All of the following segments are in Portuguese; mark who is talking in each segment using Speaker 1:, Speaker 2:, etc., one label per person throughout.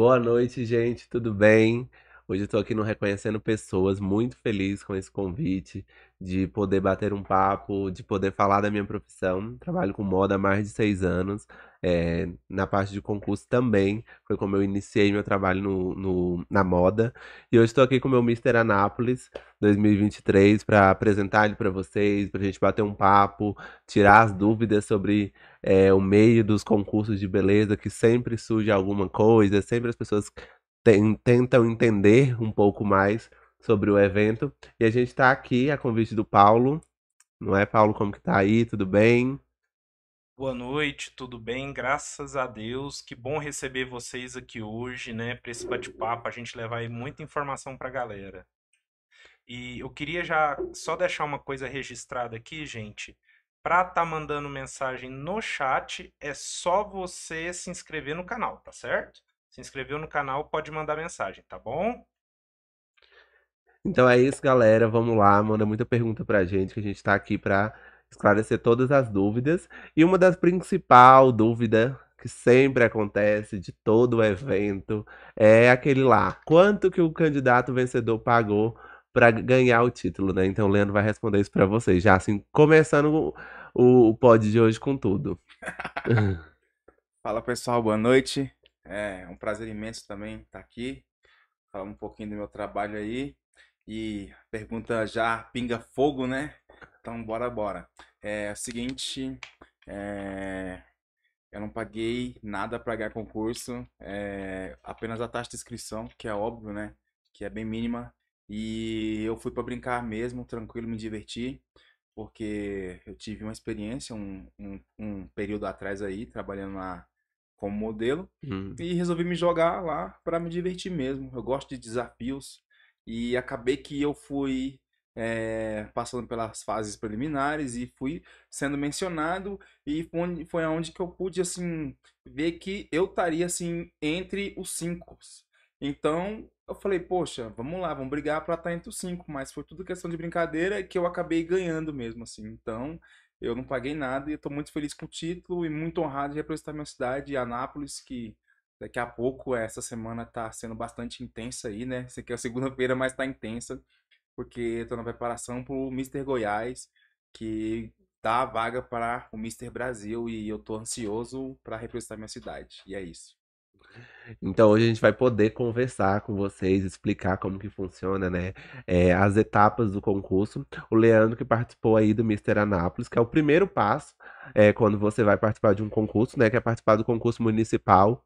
Speaker 1: Boa noite, gente, tudo bem? Hoje eu tô aqui no Reconhecendo Pessoas, muito feliz com esse convite de poder bater um papo, de poder falar da minha profissão. Trabalho com moda há mais de seis anos. É, na parte de concurso também, foi como eu iniciei meu trabalho no, no- na moda. E hoje estou aqui com o meu Mister Anápolis 2023 para apresentar ele para vocês, para a gente bater um papo, tirar as dúvidas sobre é, o meio dos concursos de beleza, que sempre surge alguma coisa, sempre as pessoas ten- tentam entender um pouco mais sobre o evento. E a gente está aqui a convite do Paulo. Não é, Paulo? Como que tá aí? Tudo bem?
Speaker 2: Boa noite, tudo bem? Graças a Deus. Que bom receber vocês aqui hoje, né, para esse bate-papo, a gente levar aí muita informação para a galera. E eu queria já só deixar uma coisa registrada aqui, gente. Para estar mandando mensagem no chat, é só você se inscrever no canal, tá certo? Se inscreveu no canal, pode mandar mensagem, tá bom?
Speaker 1: Então é isso, galera. Vamos lá, manda muita pergunta pra gente, que a gente tá aqui pra esclarecer todas as dúvidas. E uma das principais dúvidas que sempre acontece de todo evento é aquele lá: quanto que o candidato vencedor pagou pra ganhar o título, né? Então o Leandro vai responder isso pra vocês, já assim, começando o, o pod de hoje com tudo.
Speaker 3: Fala pessoal, boa noite. É um prazer imenso também estar aqui, falar um pouquinho do meu trabalho aí. E pergunta já pinga fogo, né? Então bora, bora. É o seguinte, é, eu não paguei nada para ganhar concurso, é, apenas a taxa de inscrição, que é óbvio, né? Que é bem mínima. E eu fui para brincar mesmo, tranquilo, me divertir, porque eu tive uma experiência um, um, um período atrás aí, trabalhando na, como modelo,
Speaker 1: Hum.
Speaker 3: e resolvi me jogar lá para me divertir mesmo. Eu gosto de desafios e acabei que eu fui é, passando pelas fases preliminares e fui sendo mencionado e foi onde, foi aonde que eu pude assim ver que eu estaria assim entre os cinco. Então eu falei, poxa, vamos lá, vamos brigar para estar entre os cinco, mas foi tudo questão de brincadeira que eu acabei ganhando mesmo assim. Então eu não paguei nada e estou muito feliz com o título e muito honrado de representar minha cidade, Anápolis, que daqui a pouco, essa semana está sendo bastante intensa aí, né? Isso aqui é a segunda-feira, mas está intensa, porque estou na preparação para o Mister Goiás, que dá a vaga para o Mister Brasil e eu estou ansioso para representar minha cidade. E é isso.
Speaker 1: Então hoje a gente vai poder conversar com vocês, explicar como que funciona, né, é, as etapas do concurso. O Leandro que participou aí do Mister Anápolis, que é o primeiro passo, é, quando você vai participar de um concurso, né, que é participar do concurso municipal,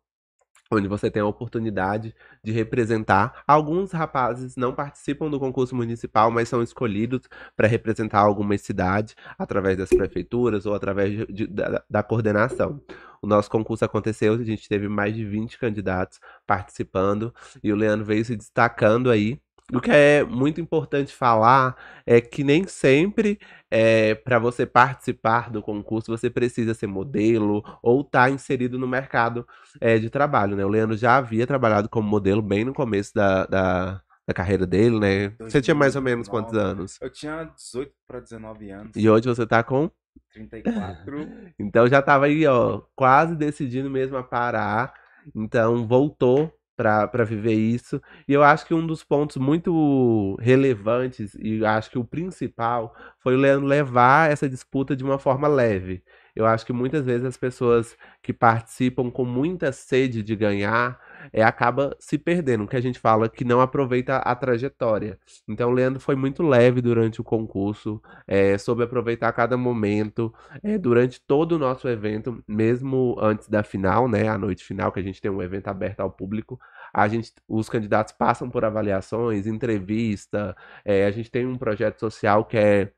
Speaker 1: onde você tem a oportunidade de representar. Alguns rapazes não participam do concurso municipal, mas são escolhidos para representar alguma cidade através das prefeituras ou através de- de- da, da coordenação. O nosso concurso aconteceu, a gente teve mais de 20 candidatos participando e o Leandro veio se destacando aí. O que é muito importante falar é que nem sempre é, para você participar do concurso você precisa ser modelo ou estar inserido no mercado é, de trabalho, né? O Leandro já havia trabalhado como modelo bem no começo da, da, da carreira dele, né? Você tinha mais ou menos quantos
Speaker 3: 2019.
Speaker 1: anos?
Speaker 3: Eu tinha 18 para 19 anos,
Speaker 1: E hoje você tá com
Speaker 3: 34.
Speaker 1: Então já tava aí, ó, quase decidindo mesmo a parar. Então voltou para viver isso. E eu acho que um dos pontos muito relevantes, e acho que o principal, foi o Leandro levar essa disputa de uma forma leve. Eu acho que muitas vezes as pessoas que participam com muita sede de ganhar, é, acaba se perdendo, que a gente fala que não aproveita a trajetória. Então o Leandro foi muito leve durante o concurso, é, soube aproveitar cada momento, é, durante todo o nosso evento, mesmo antes da final, né, a noite final, que a gente tem um evento aberto ao público, a gente, os candidatos passam por avaliações, entrevista, é, a gente tem um projeto social que é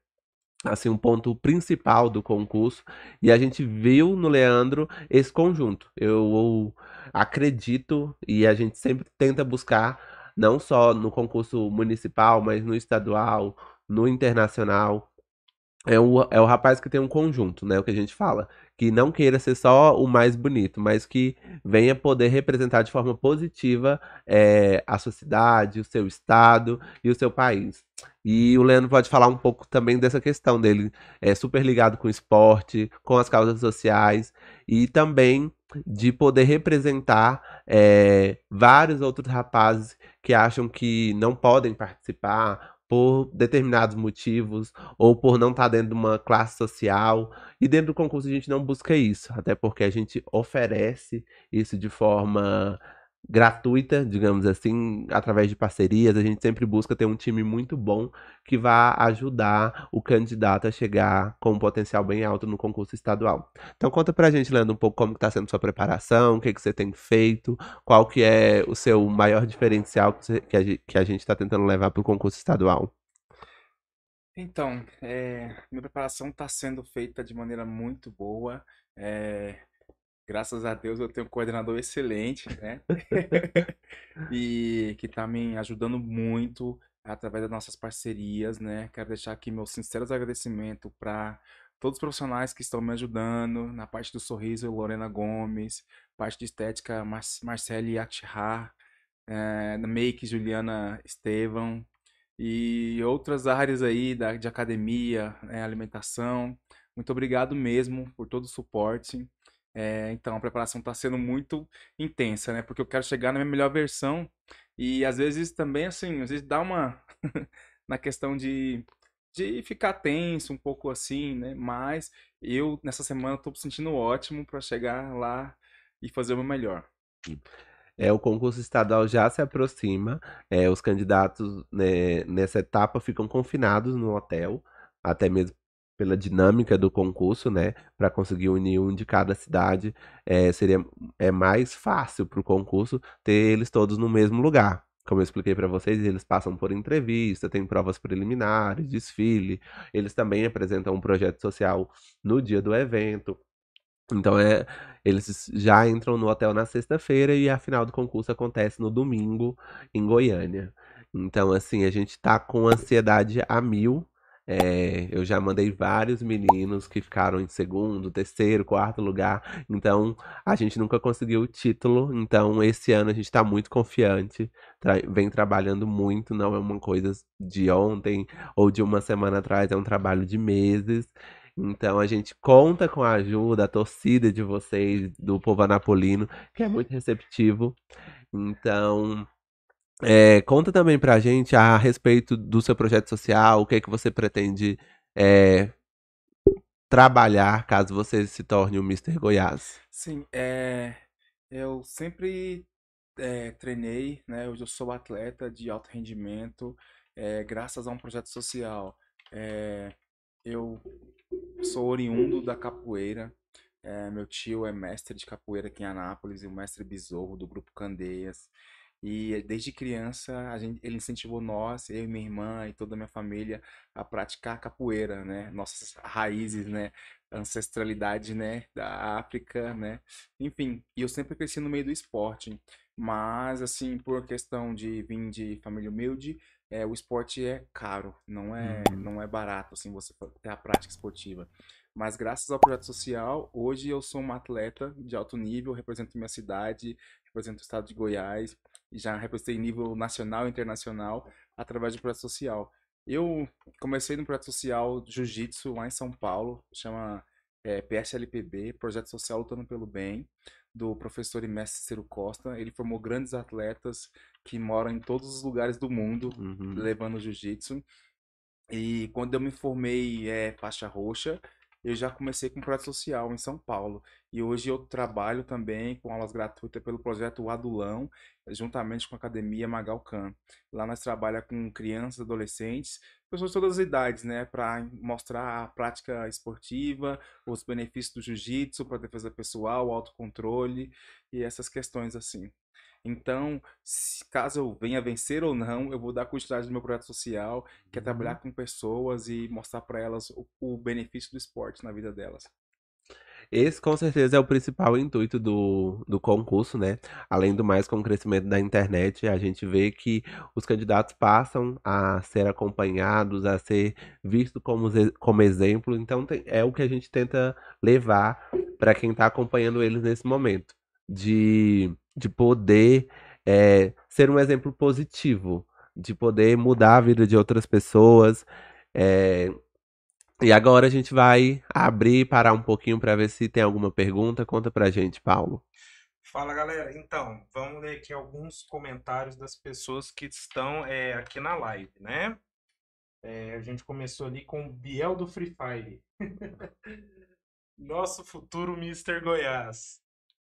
Speaker 1: assim um ponto principal do concurso e a gente viu no Leandro esse conjunto. Eu acredito e a gente sempre tenta buscar não só no concurso municipal, mas no estadual, no internacional, é o, é o rapaz que tem um conjunto, né? O que a gente fala. Que não queira ser só o mais bonito, mas que venha poder representar de forma positiva é, a sua cidade, o seu estado e o seu país. E o Leandro pode falar um pouco também dessa questão dele, é super ligado com o esporte, com as causas sociais e também de poder representar é, vários outros rapazes que acham que não podem participar por determinados motivos ou por não estar tá dentro de uma classe social. E dentro do concurso a gente não busca isso, até porque a gente oferece isso de forma gratuita, digamos assim, através de parcerias. A gente sempre busca ter um time muito bom que vá ajudar o candidato a chegar com um potencial bem alto no concurso estadual. Então conta pra gente, Leandro, um pouco como está sendo sua preparação, o que, que você tem feito, qual que é o seu maior diferencial que, a gente está tentando levar para o concurso estadual.
Speaker 3: Então, é, minha preparação está sendo feita de maneira muito boa. É, graças a Deus eu tenho um coordenador excelente, né? e que está me ajudando muito através das nossas parcerias, né? Quero deixar aqui meus sinceros agradecimentos para todos os profissionais que estão me ajudando na parte do sorriso, Lorena Gomes, parte de estética, Mar Marcele Akhar, é, na make, Juliana Estevam, e outras áreas aí da, de academia, né, alimentação. Muito obrigado mesmo por todo o suporte. É, então, a preparação está sendo muito intensa, né? Porque eu quero chegar na minha melhor versão e às vezes também, assim, às vezes dá uma na questão de, de ficar tenso um pouco assim, né? Mas eu, nessa semana, estou me sentindo ótimo para chegar lá e fazer o meu melhor.
Speaker 1: É, o concurso estadual já se aproxima. É, os candidatos né, nessa etapa ficam confinados no hotel, até mesmo pela dinâmica do concurso, né, para conseguir unir um de cada cidade, é, seria é mais fácil para o concurso ter eles todos no mesmo lugar. Como eu expliquei para vocês, eles passam por entrevista, tem provas preliminares, desfile. Eles também apresentam um projeto social no dia do evento. Então é, eles já entram no hotel na sexta-feira e a final do concurso acontece no domingo em Goiânia. Então, assim, a gente tá com ansiedade a mil é, eu já mandei vários meninos que ficaram em segundo, terceiro, quarto lugar. Então, a gente nunca conseguiu o título. Então, esse ano a gente está muito confiante. Tra vem trabalhando muito. Não é uma coisa de ontem ou de uma semana atrás. É um trabalho de meses. Então a gente conta com a ajuda, a torcida de vocês, do povo anapolino, que é muito receptivo. Então, é, conta também pra gente a respeito do seu projeto social, o que é que você pretende é, trabalhar caso você se torne o Mr. Goiás.
Speaker 3: Sim, é, eu sempre é, treinei, né? Hoje eu sou atleta de alto rendimento, graças a um projeto social. Eu sou oriundo da capoeira. Meu tio é mestre de capoeira aqui em Anápolis e o mestre Besouro do grupo Candeias. E desde criança a gente, ele incentivou nós, eu e minha irmã e toda a minha família a praticar capoeira, né? Nossas raízes, né? Ancestralidade, né? Da África, né? Enfim, e eu sempre cresci no meio do esporte. Mas, assim, por questão de vir de família humilde, é, o esporte é caro, não é, uhum. não é barato, assim, você ter a prática esportiva. Mas graças ao projeto social, hoje eu sou uma atleta de alto nível, represento minha cidade, represento o estado de Goiás, já representei nível nacional e internacional através do projeto social. Eu comecei no projeto social Jiu-Jitsu lá em São Paulo, chama é, PSLPB, Projeto Social Lutando pelo Bem, do professor e mestre Ciro Costa. Ele formou grandes atletas que moram em todos os lugares do mundo, uhum. levando Jiu-Jitsu. E quando eu me formei é, faixa roxa, eu já comecei com projeto social em São Paulo. E hoje eu trabalho também com aulas gratuitas pelo projeto Adulão, juntamente com a Academia Magalcan. Lá nós trabalhamos com crianças, adolescentes, pessoas de todas as idades, né, para mostrar a prática esportiva, os benefícios do jiu-jitsu para defesa pessoal, autocontrole e essas questões assim. Então, se, caso eu venha vencer ou não, eu vou dar continuidade no meu projeto social, que é trabalhar uhum. com pessoas e mostrar para elas o, o benefício do esporte na vida delas.
Speaker 1: Esse com certeza é o principal intuito do, do concurso, né? Além do mais, com o crescimento da internet, a gente vê que os candidatos passam a ser acompanhados, a ser vistos como, como exemplo. Então, tem- é o que a gente tenta levar para quem está acompanhando eles nesse momento, de, de poder é, ser um exemplo positivo, de poder mudar a vida de outras pessoas. é, e agora a gente vai abrir e parar um pouquinho para ver se tem alguma pergunta. Conta pra gente, Paulo.
Speaker 2: Fala galera, então vamos ler aqui alguns comentários das pessoas que estão é, aqui na live, né? É, a gente começou ali com o Biel do Free Fire. Nosso futuro Mr. Goiás.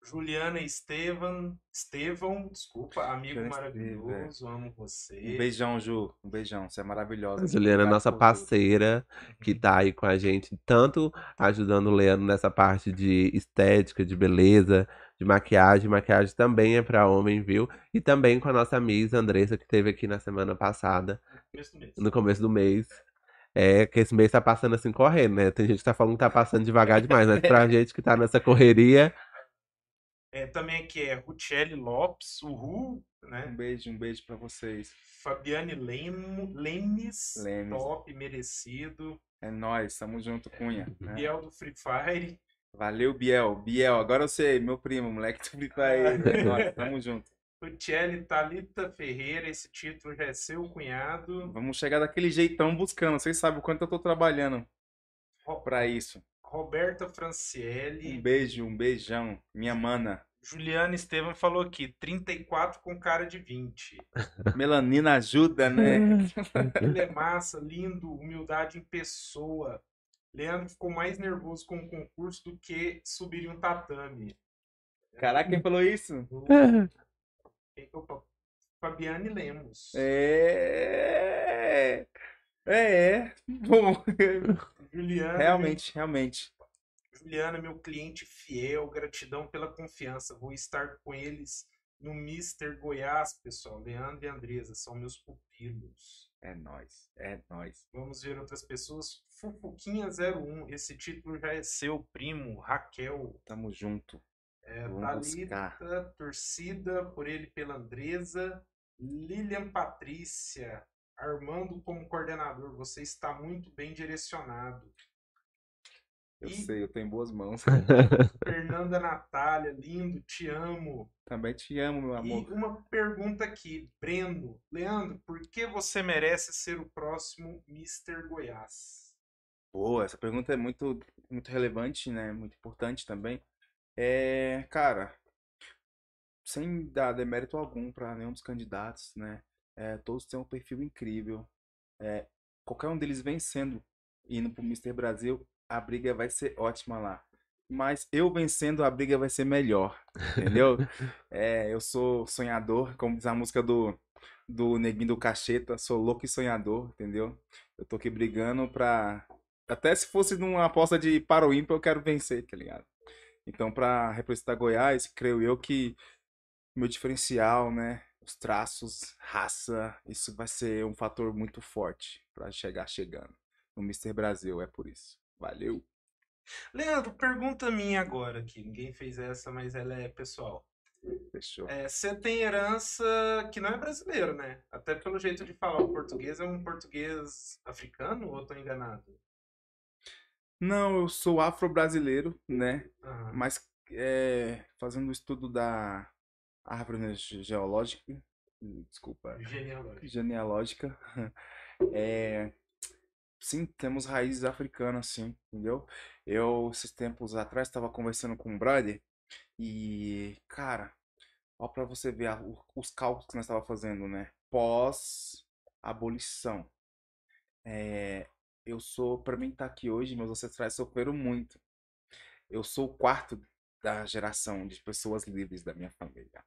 Speaker 2: Juliana Estevan, Estevão, desculpa, amigo
Speaker 3: Juliana
Speaker 2: maravilhoso, amo
Speaker 3: Um
Speaker 2: você.
Speaker 3: beijão, Ju. Um beijão. Você é maravilhosa.
Speaker 1: A Juliana,
Speaker 3: Obrigado
Speaker 1: nossa parceira, que tá aí com a gente, tanto ajudando o Leandro nessa parte de estética, de beleza, de maquiagem. Maquiagem também é pra homem, viu? E também com a nossa Miss Andressa, que esteve aqui na semana passada,
Speaker 2: Começo do mês.
Speaker 1: no começo do mês. É que esse mês tá passando assim correndo, né? Tem gente que tá falando que tá passando devagar demais, mas pra gente que tá nessa correria,
Speaker 2: É, também aqui é Ruchelli Lopes, Uhul,
Speaker 3: Um
Speaker 2: né?
Speaker 3: beijo, um beijo pra vocês.
Speaker 2: Fabiane Lemo, Lemes,
Speaker 3: Lemes.
Speaker 2: top, merecido.
Speaker 3: É nóis, tamo junto, Cunha. né?
Speaker 2: Biel do Free Fire.
Speaker 3: Valeu, Biel. Biel, agora eu sei, meu primo, moleque do Free Fire. É nóis, tamo junto.
Speaker 2: Ruchelli Thalita Ferreira, esse título já é seu cunhado.
Speaker 3: Vamos chegar daquele jeitão buscando. Vocês sabem o quanto eu tô trabalhando pra isso.
Speaker 2: Roberta
Speaker 3: Um
Speaker 2: Franciele.
Speaker 3: beijo, um beijão. Minha mana.
Speaker 2: Juliana Estevam falou aqui, 34 com cara de 20.
Speaker 3: Melanina ajuda, né?
Speaker 2: Ele é massa, lindo, humildade em pessoa. Leandro ficou mais nervoso com o concurso do que subir em um tatame.
Speaker 3: Caraca, quem falou isso?
Speaker 2: Quem que? Fabiane Lemos.
Speaker 3: É. É, é. Bom,
Speaker 2: Juliana,
Speaker 3: realmente, realmente.
Speaker 2: Juliana, meu cliente fiel, gratidão pela confiança. Vou estar com eles no Mister Goiás, pessoal. Leandro e Andresa são meus pupilos.
Speaker 3: É nóis, é nóis.
Speaker 2: Vamos ver outras pessoas. Fufuquinha01, esse título já é seu, primo. Raquel,
Speaker 3: Tamo junto.
Speaker 2: é, Thalita, torcida por ele pela Andresa. Lilian Patrícia, Armando como coordenador, você está muito bem direcionado.
Speaker 3: Eu
Speaker 2: E-
Speaker 3: sei, eu em boas mãos.
Speaker 2: Fernanda Natália, lindo, te amo.
Speaker 3: Também te amo, meu
Speaker 2: E
Speaker 3: amor.
Speaker 2: uma pergunta aqui, Breno. Leandro, por que você merece ser o próximo Mr. Goiás?
Speaker 3: Boa, essa pergunta é muito, muito relevante, né? Muito importante também. É, cara, sem dar demérito algum para nenhum dos candidatos, né? É, todos têm um perfil incrível. É, qualquer um deles vencendo, indo pro Mr. Brasil, a briga vai ser ótima lá. Mas eu vencendo, a briga vai ser melhor, entendeu? É, eu sou sonhador, como diz a música do, do Neguinho do Cacheta, sou louco e sonhador, entendeu? Eu tô aqui brigando pra. Até se fosse numa aposta de para o ímpar, eu quero vencer, tá ligado? Então, pra representar Goiás, creio eu que meu diferencial, né? Os traços, raça, isso vai ser um fator muito forte pra chegar chegando no Mr. Brasil, é por isso. Valeu!
Speaker 2: Leandro, pergunta minha agora aqui. Ninguém fez essa, mas ela é pessoal.
Speaker 3: Fechou.
Speaker 2: É, você tem herança que não é brasileiro, né? Até pelo jeito de falar o português, é um português africano ou eu tô enganado?
Speaker 3: Não, eu sou afro-brasileiro, né?
Speaker 2: Ah,
Speaker 3: Mas é, fazendo o estudo da árvore ge- geológica, desculpa,
Speaker 2: genealógico.
Speaker 3: genealógica, é, sim, temos raízes africanas, sim, entendeu? Eu, esses tempos atrás, estava conversando com um brother e, cara, ó pra você ver a- os cálculos que nós estava fazendo, né? Pós-abolição. É, eu sou, pra mim estar aqui hoje, meus ancestrais sofreram muito. Eu sou o quarto da geração de pessoas livres da minha família.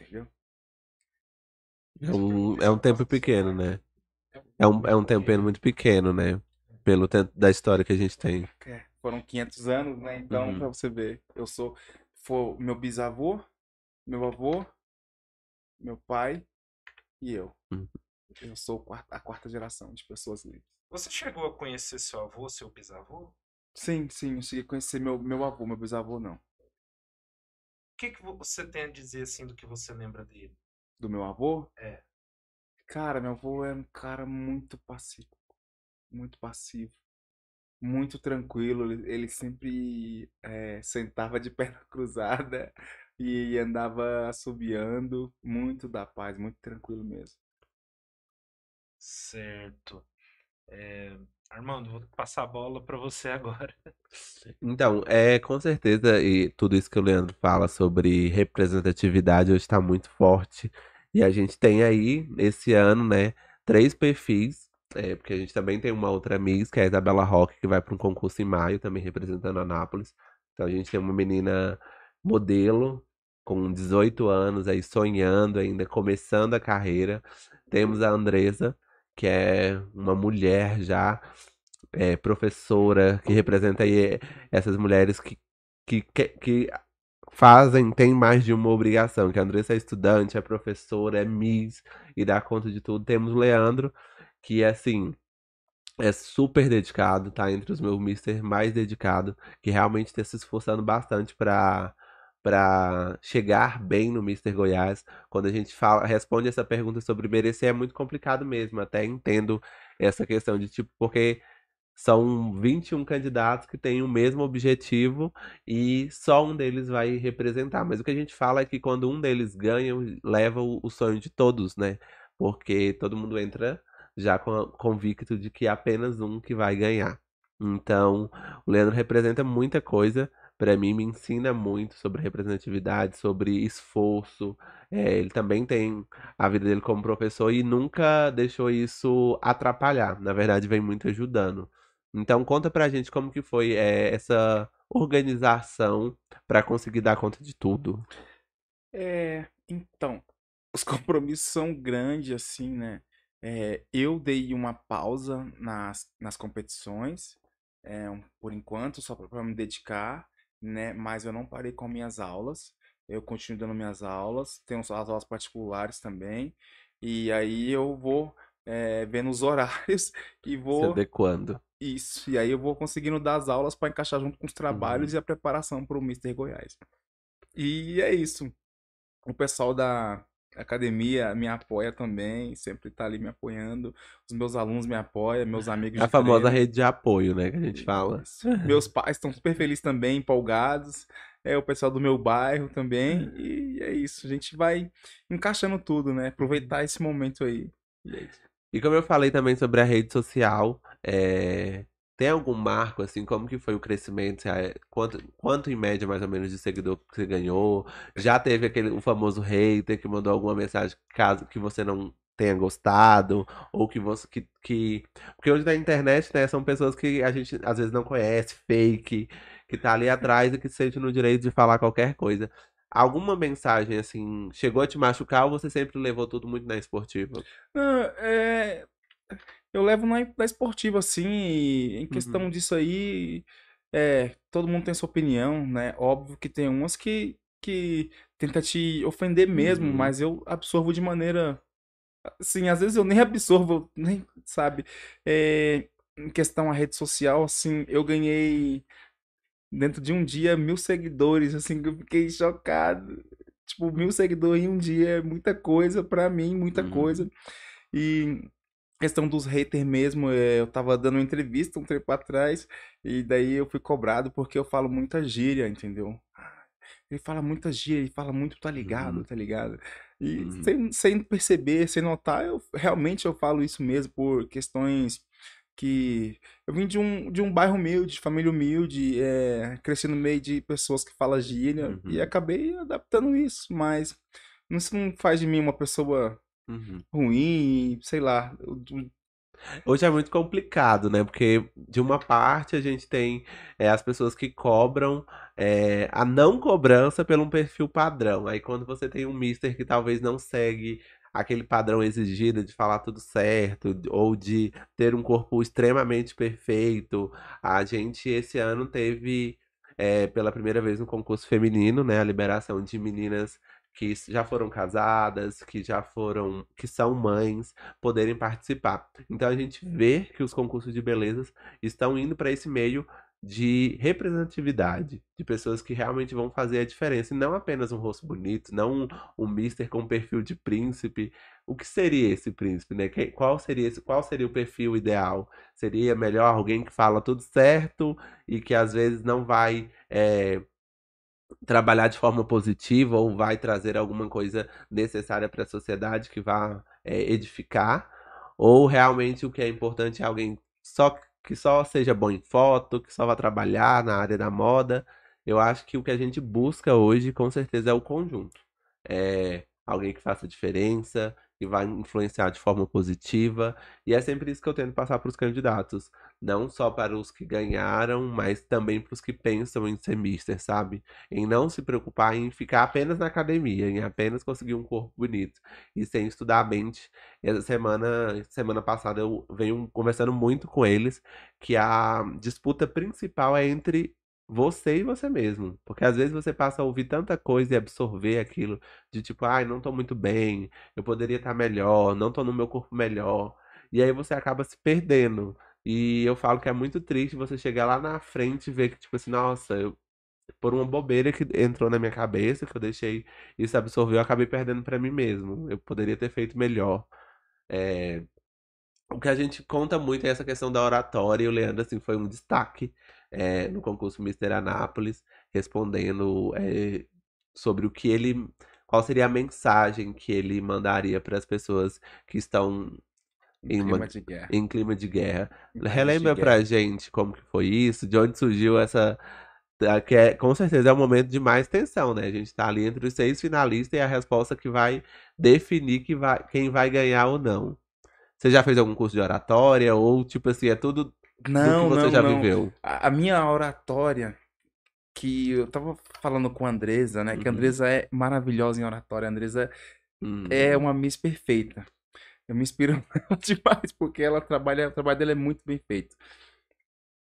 Speaker 3: Entendeu?
Speaker 1: É um, é um tempo pequeno, né? É um, é um tempo muito pequeno, né? Pelo tempo da história que a gente tem.
Speaker 3: É, foram 500 anos, né? Então,
Speaker 1: Uhum.
Speaker 3: pra você ver, eu sou, foi meu bisavô, meu avô, meu pai e eu.
Speaker 1: Uhum.
Speaker 3: Eu sou a quarta geração de pessoas livres.
Speaker 2: Você chegou a conhecer seu avô, seu bisavô?
Speaker 3: Sim, sim, eu cheguei a conhecer meu, meu avô, meu bisavô não.
Speaker 2: O que, que você tem a dizer assim do que você lembra dele?
Speaker 3: Do meu avô?
Speaker 2: É.
Speaker 3: Cara, meu avô é um cara muito passivo. Muito passivo. Muito tranquilo. Ele, ele sempre é, sentava de perna cruzada e andava assobiando. Muito da paz, muito tranquilo mesmo.
Speaker 2: Certo. É, Armando, vou passar a bola para você agora.
Speaker 1: Então, é com certeza, e tudo isso que o Leandro fala sobre representatividade hoje está muito forte. E a gente tem aí, esse ano, né, três perfis, é, porque a gente também tem uma outra Miss, que é a Isabela Roque, que vai para um concurso em maio, também representando Anápolis. Então a gente tem uma menina modelo, com 18 anos, aí sonhando ainda, começando a carreira. Temos a Andresa, que é uma mulher já é, professora, que representa aí essas mulheres que, que, que, que fazem, tem mais de uma obrigação, que a Andressa é estudante, é professora, é Miss e dá conta de tudo. Temos o Leandro, que é assim, é super dedicado, tá entre os meus mister mais dedicado, que realmente está se esforçando bastante para para chegar bem no Mister Goiás. Quando a gente fala, responde essa pergunta sobre merecer é muito complicado mesmo, até entendo essa questão de tipo, porque são 21 candidatos que têm o mesmo objetivo e só um deles vai representar. Mas o que a gente fala é que quando um deles ganha, leva o sonho de todos, né? Porque todo mundo entra já convicto de que é apenas um que vai ganhar. Então, o Leandro representa muita coisa. Para mim, me ensina muito sobre representatividade, sobre esforço. É, ele também tem a vida dele como professor e nunca deixou isso atrapalhar. Na verdade, vem muito ajudando. Então conta pra gente como que foi é, essa organização para conseguir dar conta de tudo.
Speaker 3: É, então, os compromissos são grandes, assim, né? É, eu dei uma pausa nas, nas competições, é, por enquanto, só para me dedicar, né? Mas eu não parei com minhas aulas. Eu continuo dando minhas aulas, tenho as aulas particulares também. E aí eu vou é, vendo os horários e vou.
Speaker 1: Se adequando.
Speaker 3: Isso, e aí eu vou conseguindo dar as aulas para encaixar junto com os trabalhos uhum. e a preparação para o Mister Goiás. E é isso. O pessoal da academia me apoia também, sempre tá ali me apoiando. Os meus alunos me apoiam, meus amigos.
Speaker 1: A famosa treino. rede de apoio, né, que a gente fala.
Speaker 3: Meus pais estão super felizes também, empolgados. É o pessoal do meu bairro também. E é isso, a gente vai encaixando tudo, né? Aproveitar esse momento aí. E é.
Speaker 1: E como eu falei também sobre a rede social, é... tem algum marco, assim, como que foi o crescimento? Quanto, quanto em média, mais ou menos, de seguidor que você ganhou? Já teve aquele o famoso hater que mandou alguma mensagem caso que você não tenha gostado, ou que você que, que... porque hoje na internet, né, são pessoas que a gente às vezes não conhece, fake, que tá ali atrás e que se sente no direito de falar qualquer coisa. Alguma mensagem, assim, chegou a te machucar ou você sempre levou tudo muito na esportiva?
Speaker 3: Não, é... Eu levo na, na esportiva, assim, em questão uhum. disso aí, é, todo mundo tem sua opinião, né? Óbvio que tem umas que, que tenta te ofender mesmo, uhum. mas eu absorvo de maneira. Assim, às vezes eu nem absorvo, nem, sabe? É, em questão a rede social, assim, eu ganhei dentro de um dia mil seguidores, assim, que eu fiquei chocado. Tipo, mil seguidores em um dia é muita coisa para mim, muita uhum. coisa. E questão dos haters mesmo, é, eu tava dando uma entrevista um tempo atrás, e daí eu fui cobrado porque eu falo muita gíria, entendeu? Ele fala muita gíria, ele fala muito, tá ligado, uhum. tá ligado? E uhum. sem, sem perceber, sem notar, eu realmente eu falo isso mesmo por questões que eu vim de um, de um bairro humilde, de família humilde, é, cresci no meio de pessoas que falam gíria uhum. e acabei adaptando isso, mas isso não faz de mim uma pessoa uhum. ruim, sei lá.
Speaker 1: Hoje é muito complicado, né? Porque de uma parte a gente tem é, as pessoas que cobram é, a não cobrança pelo um perfil padrão. Aí quando você tem um mister que talvez não segue aquele padrão exigido de falar tudo certo ou de ter um corpo extremamente perfeito. A gente esse ano teve é, pela primeira vez no concurso feminino, né, a liberação de meninas que já foram casadas, que já foram, que são mães, poderem participar. Então a gente vê que os concursos de belezas estão indo para esse meio de representatividade, de pessoas que realmente vão fazer a diferença, e não apenas um rosto bonito, não um, um mister com perfil de príncipe. O que seria esse príncipe, né? Que- Qual seria esse, qual seria o perfil ideal? Seria melhor alguém que fala tudo certo e que às vezes não vai é, trabalhar de forma positiva ou vai trazer alguma coisa necessária para a sociedade que vá é, edificar, ou realmente o que é importante é alguém só que só seja bom em foto, que só vá trabalhar na área da moda. Eu acho que o que a gente busca hoje, com certeza, é o conjunto. É alguém que faça diferença, que vai influenciar de forma positiva, e é sempre isso que eu tento passar para os candidatos, não só para os que ganharam, mas também para os que pensam em ser mister, sabe? Em não se preocupar em ficar apenas na academia, em apenas conseguir um corpo bonito e sem estudar a mente. Essa semana, semana passada eu venho conversando muito com eles que a disputa principal é entre você e você mesmo. Porque às vezes você passa a ouvir tanta coisa e absorver aquilo de tipo, ai, não tô muito bem, eu poderia estar melhor, não tô no meu corpo melhor. E aí você acaba se perdendo. E eu falo que é muito triste você chegar lá na frente e ver que, tipo assim, nossa, eu, por uma bobeira que entrou na minha cabeça, que eu deixei isso absorver, eu acabei perdendo pra mim mesmo. Eu poderia ter feito melhor. É, o que a gente conta muito é essa questão da oratória, e o Leandro, assim, foi um destaque é, no concurso Mister Anápolis, respondendo é, sobre o que ele. Qual seria a mensagem que ele mandaria para as pessoas que estão
Speaker 3: Em
Speaker 1: uma-
Speaker 3: clima de guerra.
Speaker 1: em clima de guerra.
Speaker 3: Em país de
Speaker 1: Relembra
Speaker 3: guerra.
Speaker 1: pra gente como que foi isso, de onde surgiu essa. da- Que é, com certeza é um momento de mais tensão, né? A gente tá ali entre os seis finalistas e a resposta que vai definir que vai, quem vai ganhar ou não. Você já fez algum curso de oratória? Ou, tipo assim, é tudo do
Speaker 3: Não,
Speaker 1: que você
Speaker 3: não,
Speaker 1: já
Speaker 3: não.
Speaker 1: viveu?
Speaker 3: A, a minha oratória, que eu tava falando com a Andresa, né? Que a
Speaker 1: Uhum.
Speaker 3: Andresa é maravilhosa em oratória. A Andresa
Speaker 1: Hum,
Speaker 3: é uma Miss perfeita. Eu me inspiro demais, porque ela trabalha, o trabalho dela é muito bem feito.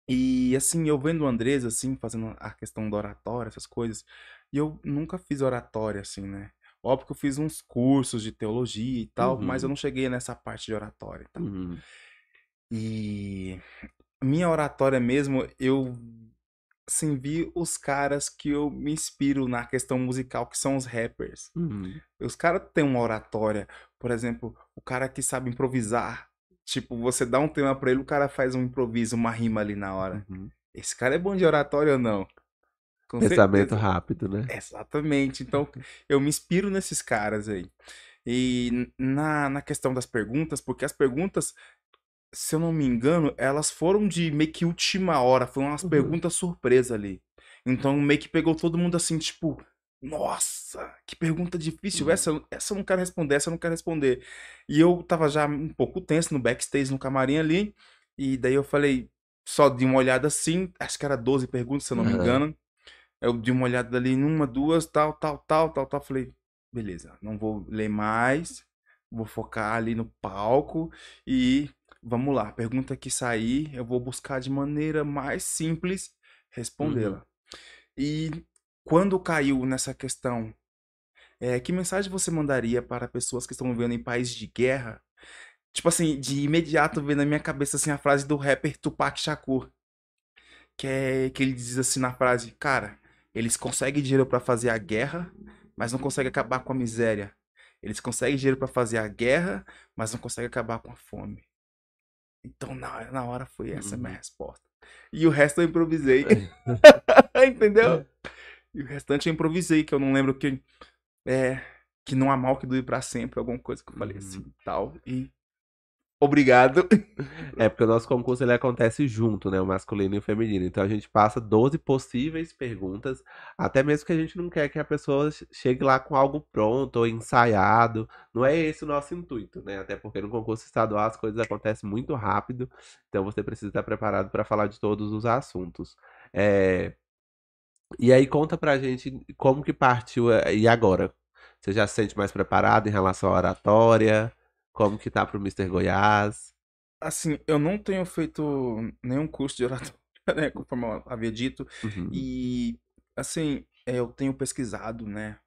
Speaker 3: E assim, eu vendo a Andresa, assim, fazendo a questão da oratória, essas coisas, e eu nunca fiz oratória, assim, né? Óbvio que eu fiz uns cursos de teologia e tal, mas eu
Speaker 1: Uhum.
Speaker 3: não cheguei nessa parte de oratória e tal.
Speaker 1: uhum,
Speaker 3: E minha oratória mesmo, eu assim, vi os caras que eu me inspiro na questão musical, que são os rappers.
Speaker 1: uhum,
Speaker 3: Os caras têm uma oratória, por exemplo, o cara que sabe improvisar. Tipo, você dá um tema pra ele, o cara faz um improviso, uma rima ali na hora.
Speaker 1: uhum.
Speaker 3: Esse cara é bom de oratória ou não? Com
Speaker 1: Pensamento
Speaker 3: certeza.
Speaker 1: rápido, né?
Speaker 3: Exatamente. Então, eu me inspiro nesses caras aí. E na, na questão das perguntas, porque as perguntas, se eu não me engano, elas foram de meio que última hora, foram umas
Speaker 1: Uhum.
Speaker 3: perguntas surpresa ali. Então, meio que pegou todo mundo assim, tipo, nossa, que pergunta difícil.
Speaker 1: Uhum.
Speaker 3: Essa, eu- essa eu não quero responder, essa eu não quero responder. E eu tava já um pouco tenso no backstage, no camarim ali, e daí eu falei, só de uma olhada assim, acho que era 12 perguntas, se eu não me
Speaker 1: Aham.
Speaker 3: engano. Eu dei uma olhada ali numa, duas, tal, tal, tal, tal, tal. Falei, beleza, não vou ler mais, vou focar ali no palco e vamos lá. Pergunta que sair, eu vou buscar de maneira mais simples respondê-la. E quando caiu nessa questão, é, que mensagem você mandaria para pessoas que estão vivendo em países de guerra? Tipo assim, de imediato veio na minha cabeça assim a frase do rapper Tupac Shakur, que é que ele diz assim na frase, cara, eles conseguem dinheiro para fazer a guerra, mas não conseguem acabar com a miséria. Eles conseguem dinheiro para fazer a guerra, mas não conseguem acabar com a fome. Então na, na hora foi essa a minha
Speaker 1: Uhum.
Speaker 3: resposta. E o resto eu improvisei. Entendeu? E o restante eu improvisei, que eu não lembro que. É. Que não há mal que dure pra sempre, alguma coisa que eu falei
Speaker 1: Uhum.
Speaker 3: assim tal. E. Obrigado.
Speaker 1: É porque o nosso concurso ele acontece junto, né? O masculino e o feminino. Então a gente passa 12 possíveis perguntas, até mesmo que a gente não quer que a pessoa che- chegue lá com algo pronto ou ensaiado. Não é esse o nosso intuito, né? Até porque no concurso estadual as coisas acontecem muito rápido, então você precisa estar preparado para falar de todos os assuntos. É, E aí conta pra gente como que partiu eh, e agora? Você já se sente mais preparado em relação à oratória? Como que tá pro Mr. Goiás?
Speaker 3: Assim, eu não tenho feito nenhum curso de oratória, né? Conforme eu havia dito.
Speaker 1: Uhum.
Speaker 3: E, assim, eu tenho pesquisado, né?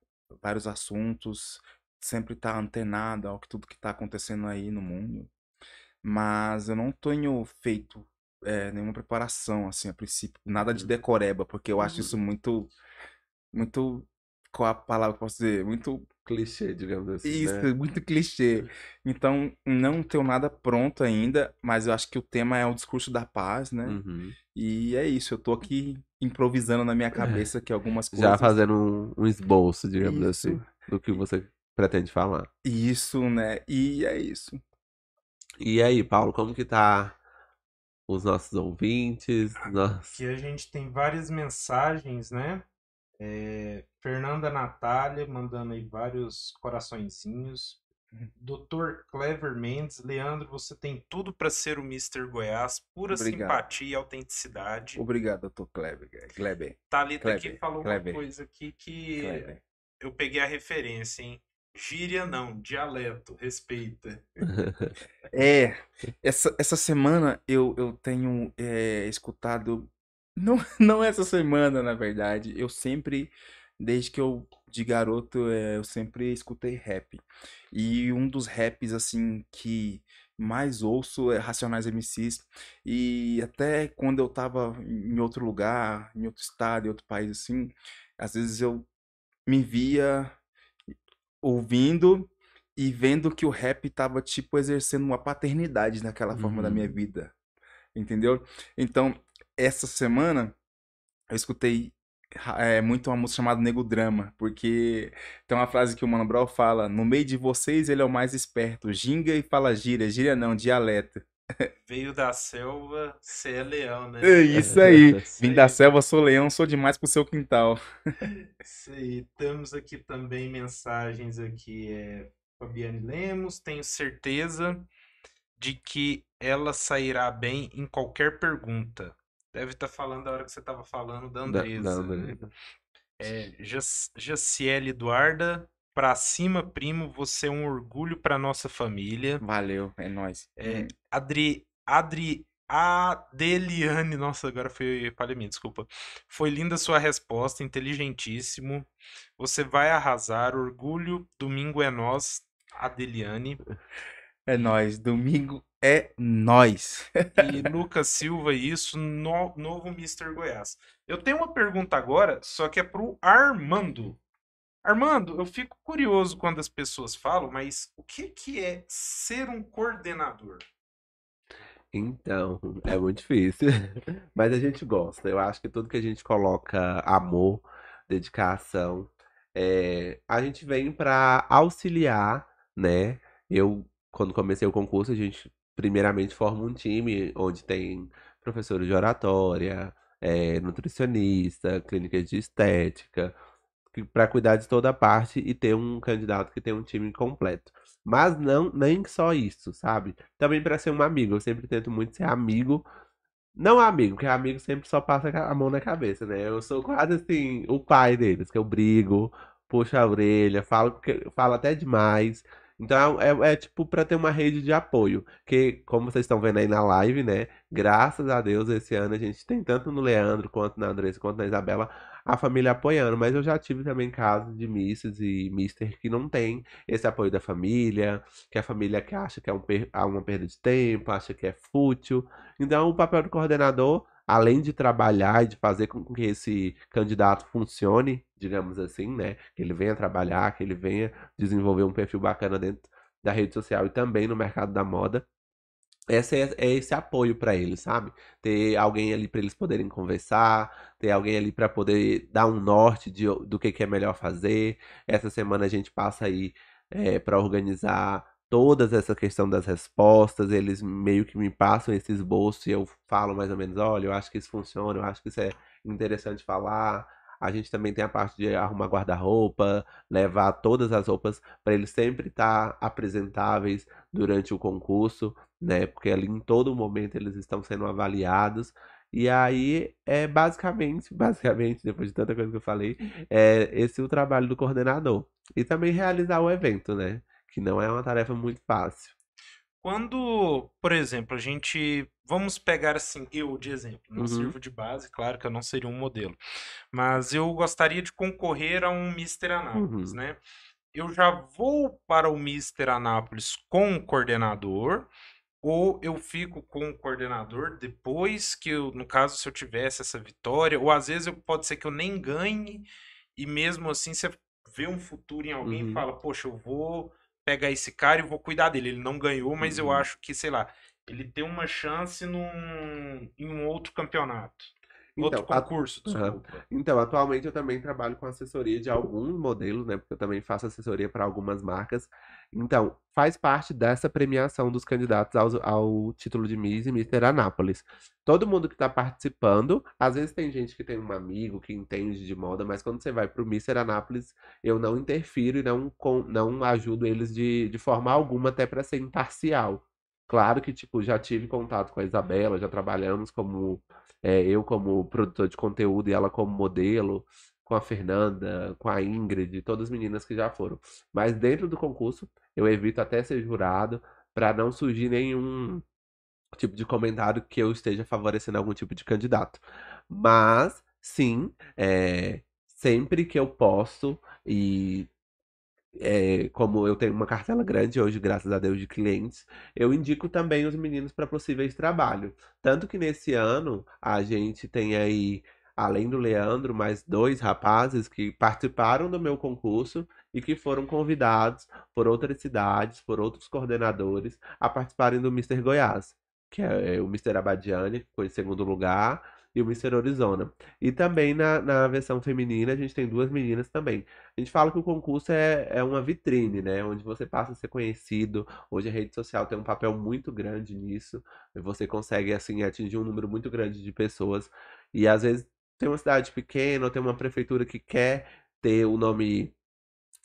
Speaker 3: Vários assuntos, sempre tá antenado ao que tudo que tá acontecendo aí no mundo. Mas eu não tenho feito é, nenhuma preparação, assim, a princípio. Nada de
Speaker 1: Uhum.
Speaker 3: decoreba, porque eu acho
Speaker 1: Uhum.
Speaker 3: isso muito. Muito. Qual a palavra que eu posso dizer? Muito.
Speaker 1: Clichê, digamos assim,
Speaker 3: Isso,
Speaker 1: né?
Speaker 3: muito clichê. Então, não tenho nada pronto ainda, mas eu acho que o tema é o discurso da paz, né?
Speaker 1: Uhum.
Speaker 3: E é isso, eu tô aqui improvisando na minha cabeça que algumas
Speaker 1: Já
Speaker 3: coisas.
Speaker 1: fazendo um, um esboço, digamos
Speaker 3: Isso.
Speaker 1: assim, do que você pretende falar.
Speaker 3: Isso, né? E é isso.
Speaker 1: E aí, Paulo, como que tá os nossos ouvintes? Nós...
Speaker 2: Que a gente tem várias mensagens, né? É, Fernanda Natália mandando aí vários coraçõezinhos. Dr. Clever Mendes, Leandro, você tem tudo para ser o Mr. Goiás, pura
Speaker 3: Obrigado.
Speaker 2: simpatia e autenticidade.
Speaker 3: Obrigado, doutor Kleber. Kleber.
Speaker 2: Thalita aqui
Speaker 3: Kleber,
Speaker 2: falou
Speaker 3: Kleber.
Speaker 2: uma coisa aqui que
Speaker 3: Kleber.
Speaker 2: eu peguei a referência, hein? Gíria não, dialeto, respeita.
Speaker 3: É, essa, essa semana eu, eu tenho é, escutado. Não, não essa semana, na verdade. Eu sempre, desde que eu de garoto, é, eu sempre escutei rap. E um dos raps, assim, que mais ouço é Racionais MCs. E até quando eu tava em outro lugar, em outro estado, em outro país, assim, às vezes eu me via ouvindo e vendo que o rap tava, tipo, exercendo uma paternidade naquela forma da minha
Speaker 1: Uhum.
Speaker 3: vida. Entendeu? Então, essa semana, eu escutei é, muito uma música chamada Nego Drama, porque tem uma frase que o Mano Brown fala: No meio de vocês, ele é o mais esperto. Ginga e fala gíria. Gíria não, dialeto.
Speaker 2: Veio da selva, cê é leão, né?
Speaker 3: É isso aí.
Speaker 2: Isso
Speaker 3: Vim
Speaker 2: aí.
Speaker 3: da selva, sou leão, sou demais pro seu quintal.
Speaker 2: Isso aí. Temos aqui também mensagens aqui. É, Fabiane Lemos, tenho certeza de que ela sairá bem em qualquer pergunta. Deve estar falando da hora que você estava falando da
Speaker 1: Da-
Speaker 2: Andresa.
Speaker 1: da
Speaker 2: né?
Speaker 1: Andresa.
Speaker 2: É, Jac- Jaciele Eduarda, pra cima, primo, você é um orgulho pra nossa família.
Speaker 3: Valeu, é nóis.
Speaker 2: É, Adri, Adri, Adeliane, nossa, agora foi, falha minha, desculpa. Foi linda sua resposta, inteligentíssimo. Você vai arrasar, orgulho, domingo é nós, Adeliane.
Speaker 3: É nóis. Domingo é nóis.
Speaker 2: E Lucas Silva, isso, no- novo Mr. Goiás. Eu tenho uma pergunta agora, só que é pro Armando. Armando, eu fico curioso quando as pessoas falam, mas o que que é ser um coordenador?
Speaker 1: Então, é muito difícil. Mas a gente gosta. Eu acho que tudo que a gente coloca amor, dedicação, é, a gente vem para auxiliar, né? Eu, quando comecei o concurso, a gente primeiramente forma um time onde tem professores de oratória, é, nutricionista, clínicas de estética, para cuidar de toda a parte e ter um candidato que tem um time completo. Mas não, nem só isso, sabe? Também para ser um amigo. Eu sempre tento muito ser amigo. Não amigo, porque amigo sempre só passa a mão na cabeça, né? Eu sou quase assim, o pai deles, que eu brigo, puxo a orelha, falo, falo até demais. Então é, é tipo para ter uma rede de apoio. Que, como vocês estão vendo aí na live, né? Graças a Deus, esse ano a gente tem tanto no Leandro, quanto na Andressa, quanto na Isabela, a família apoiando. Mas eu já tive também casos de misses e mister que não tem esse apoio da família, que a família que acha que é um per- uma perda de tempo, acha que é fútil. Então, o papel do coordenador, além de trabalhar e de fazer com que esse candidato funcione, digamos assim, né? Que ele venha trabalhar, que ele venha desenvolver um perfil bacana dentro da rede social e também no mercado da moda. Esse é, é esse apoio para eles, sabe? Ter alguém ali para eles poderem conversar, ter alguém ali para poder dar um norte de, do que, que é melhor fazer. Essa semana a gente passa aí para organizar todas essa questão das respostas, eles meio que me passam esse esboço e eu falo mais ou menos, olha, eu acho que isso funciona, eu acho que isso é interessante falar. A gente também tem a parte de arrumar guarda-roupa, levar todas as roupas para eles sempre estar apresentáveis durante o concurso, né? Porque ali em todo momento eles estão sendo avaliados. E aí é basicamente, basicamente, depois de tanta coisa que eu falei, é esse o trabalho do coordenador. E também realizar o evento, né? Que não é uma tarefa muito fácil.
Speaker 2: Quando, por exemplo, a gente. Vamos pegar assim, eu de exemplo. Não
Speaker 1: Uhum.
Speaker 2: sirvo de base, claro que eu não seria um modelo. Mas eu gostaria de concorrer a um Mister Anápolis,
Speaker 1: Uhum.
Speaker 2: né? Eu já vou para o Mister Anápolis com o coordenador, ou eu fico com o coordenador depois que eu, no caso, se eu tivesse essa vitória, ou às vezes eu, pode ser que eu nem ganhe, e mesmo assim você vê um futuro em alguém
Speaker 1: Uhum.
Speaker 2: e fala, poxa, eu vou pegar esse cara e vou cuidar dele. Ele não ganhou, mas eu
Speaker 1: Uhum.
Speaker 2: acho que, sei lá, ele tem uma chance num, em um outro campeonato. Outro
Speaker 1: Então, a-
Speaker 2: concurso,
Speaker 1: Aham.
Speaker 2: desculpa.
Speaker 1: Então, atualmente eu também trabalho com assessoria de alguns modelos, né? Porque eu também faço assessoria para algumas marcas. Então, faz parte dessa premiação dos candidatos ao, ao título de Miss e Mister Anápolis. Todo mundo que está participando, às vezes tem gente que tem um amigo que entende de moda, mas quando você vai para o Mister Anápolis, eu não interfiro e não, com- não ajudo eles de, de forma alguma, até para ser imparcial. Claro que, tipo, já tive contato com a Isabela, já trabalhamos como é, eu como produtor de conteúdo e ela como modelo, com a Fernanda, com a Ingrid, todas as meninas que já foram. Mas dentro do concurso, eu evito até ser jurado para não surgir nenhum tipo de comentário que eu esteja favorecendo algum tipo de candidato. Mas, sim, é, sempre que eu posso e é, como eu tenho uma cartela grande hoje, graças a Deus, de clientes, eu indico também os meninos para possíveis trabalhos. Tanto que nesse ano a gente tem aí, além do Leandro, mais dois rapazes que participaram do meu concurso e que foram convidados por outras cidades, por outros coordenadores, a participarem do Mister Goiás, que é o Mister Abadiani, que ficou em segundo lugar, e o Mister Arizona. E também na, na versão feminina a gente tem duas meninas também. A gente fala que o concurso é, é uma vitrine, né? Onde você passa a ser conhecido. Hoje a rede social tem um papel muito grande nisso. Você consegue, assim, atingir um número muito grande de pessoas. E às vezes tem uma cidade pequena ou tem uma prefeitura que quer ter o nome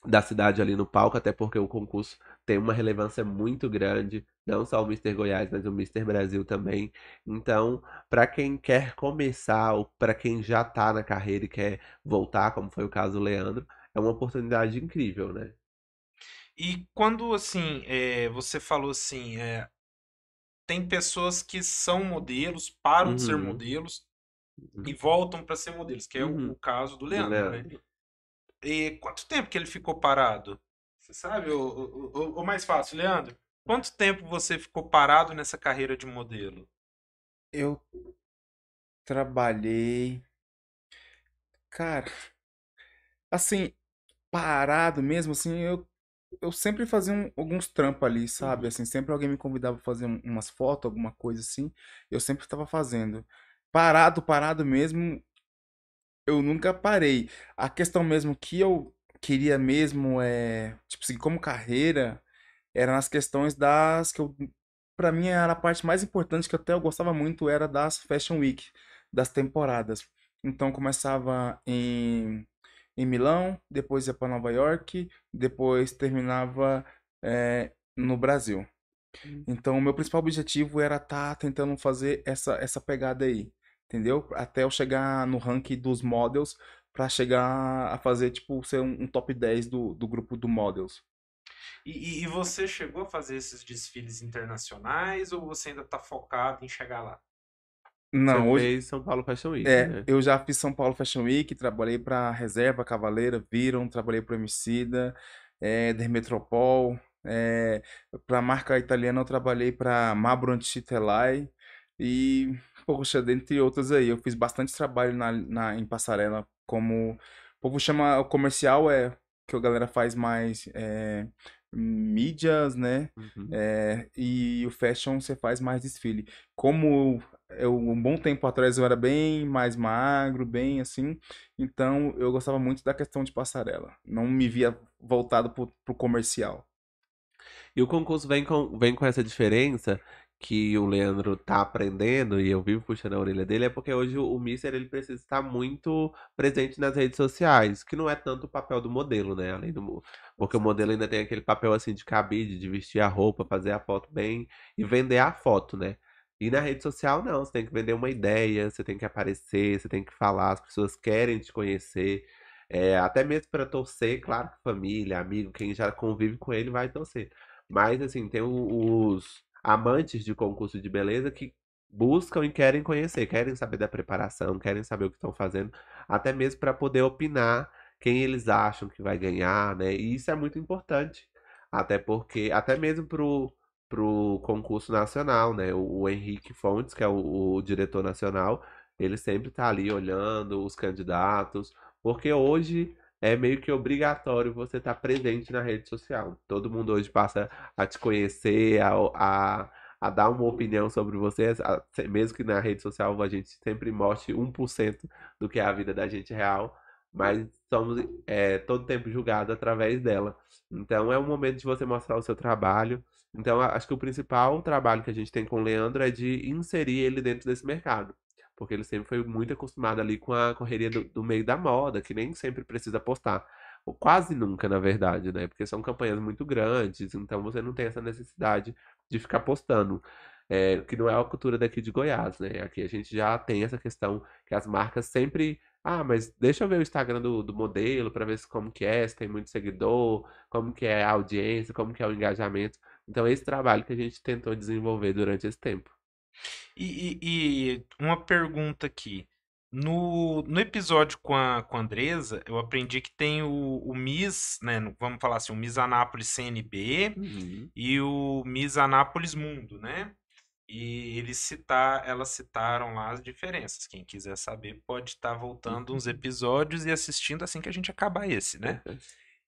Speaker 1: da cidade ali no palco, até porque o concurso tem uma relevância muito grande, não só o Mister Goiás, mas o Mister Brasil também. Então, para quem quer começar ou para quem já tá na carreira e quer voltar, como foi o caso do Leandro, é uma oportunidade incrível, né?
Speaker 2: E quando, assim, é, você falou assim, é, tem pessoas que são modelos, param de ser
Speaker 1: Uhum.
Speaker 2: modelos
Speaker 1: Uhum.
Speaker 2: e voltam para ser modelos, que é o,
Speaker 1: Uhum.
Speaker 2: o caso do
Speaker 1: Do
Speaker 2: Leandro, né?
Speaker 1: Leandro.
Speaker 2: E quanto tempo que ele ficou parado? Você sabe? Ou, ou mais fácil, Leandro, quanto tempo você ficou parado nessa carreira de modelo?
Speaker 3: Eu trabalhei. Cara, assim, parado mesmo, assim, eu, eu sempre fazia um- alguns trampos ali, sabe?
Speaker 1: Uhum.
Speaker 3: Assim, sempre alguém me convidava pra fazer um- umas fotos, alguma coisa assim, eu sempre estava fazendo. Parado, parado mesmo, eu nunca parei. A questão mesmo que eu queria mesmo é, tipo assim, como carreira, era nas questões das que eu, para mim era a parte mais importante que até eu gostava muito era das Fashion Week, das temporadas. Então começava em em Milão, depois ia para Nova York, depois terminava é, no Brasil.
Speaker 1: Hum.
Speaker 3: Então o meu principal objetivo era estar tentando fazer essa essa pegada aí, entendeu? Até eu chegar no ranking dos models para chegar a fazer tipo ser um, um top 10 do, do grupo do models.
Speaker 2: E, e- você chegou a fazer esses desfiles internacionais ou você ainda está focado em chegar lá?
Speaker 3: Não,
Speaker 1: Você
Speaker 3: hoje
Speaker 1: fez São Paulo Fashion Week,
Speaker 3: É,
Speaker 1: né?
Speaker 3: eu já fiz São Paulo Fashion Week, trabalhei para Reserva, Cavaleira, Viram, trabalhei para Emicida, é, Dermetropol, é, para marca italiana eu trabalhei para Mabro Antitelai e, poxa, dentre outras aí, eu fiz bastante trabalho na, na, em passarela, como o povo chama, o comercial é que a galera faz mais é, mídias, né?
Speaker 1: Uhum.
Speaker 3: É, e o fashion você faz mais desfile. Como eu, um bom tempo atrás eu era bem mais magro, bem assim, então eu gostava muito da questão de passarela. Não me via voltado pro, pro comercial.
Speaker 1: E o concurso vem com, vem com essa diferença que o Leandro tá aprendendo e eu vivo puxando a orelha dele, é porque hoje o Mister ele precisa estar muito presente nas redes sociais, que não é tanto o papel do modelo, né? Além do, porque o modelo ainda tem aquele papel assim de cabide, de vestir a roupa, fazer a foto bem e vender a foto, né? E na rede social não, você tem que vender uma ideia, você tem que aparecer, você tem que falar, as pessoas querem te conhecer. É, até mesmo para torcer, claro que família, amigo, quem já convive com ele vai torcer. Mas, assim, tem os amantes de concurso de beleza que buscam e querem conhecer, querem saber da preparação, querem saber o que estão fazendo, até mesmo para poder opinar quem eles acham que vai ganhar, né? E isso é muito importante. Até porque, até mesmo pro, pro concurso nacional, né? O, o Henrique Fontes, que é o, o diretor nacional, ele sempre tá ali olhando os candidatos, porque hoje é meio que obrigatório você estar presente na rede social. Todo mundo hoje passa a te conhecer, a, a, a dar uma opinião sobre você, a- mesmo que na rede social a gente sempre mostre 1% do que é a vida da gente real, mas somos é, todo tempo julgados através dela. Então é um momento de você mostrar o seu trabalho. Então acho que o principal trabalho que a gente tem com o Leandro é de inserir ele dentro desse mercado. Porque ele sempre foi muito acostumado ali com a correria do, do meio da moda, que nem sempre precisa postar. Ou quase nunca, na verdade, né? Porque são campanhas muito grandes, então você não tem essa necessidade de ficar postando. É, que não é a cultura daqui de Goiás, né? Aqui a gente já tem essa questão que as marcas sempre. Ah, mas deixa eu ver o Instagram do, do modelo para ver como que é, se tem muito seguidor, como que é a audiência, como que é o engajamento. Então, esse trabalho que a gente tentou desenvolver durante esse tempo.
Speaker 2: E, e- e uma pergunta aqui. No, no episódio com a, com a Andresa, eu aprendi que tem o, o Miss, né? Vamos falar assim, o Miss Anápolis CNB
Speaker 1: Uhum.
Speaker 2: e o Miss Anápolis Mundo, né? E eles citar, elas citaram lá as diferenças. Quem quiser saber pode estar voltando uns episódios e assistindo assim que a gente acabar esse, né?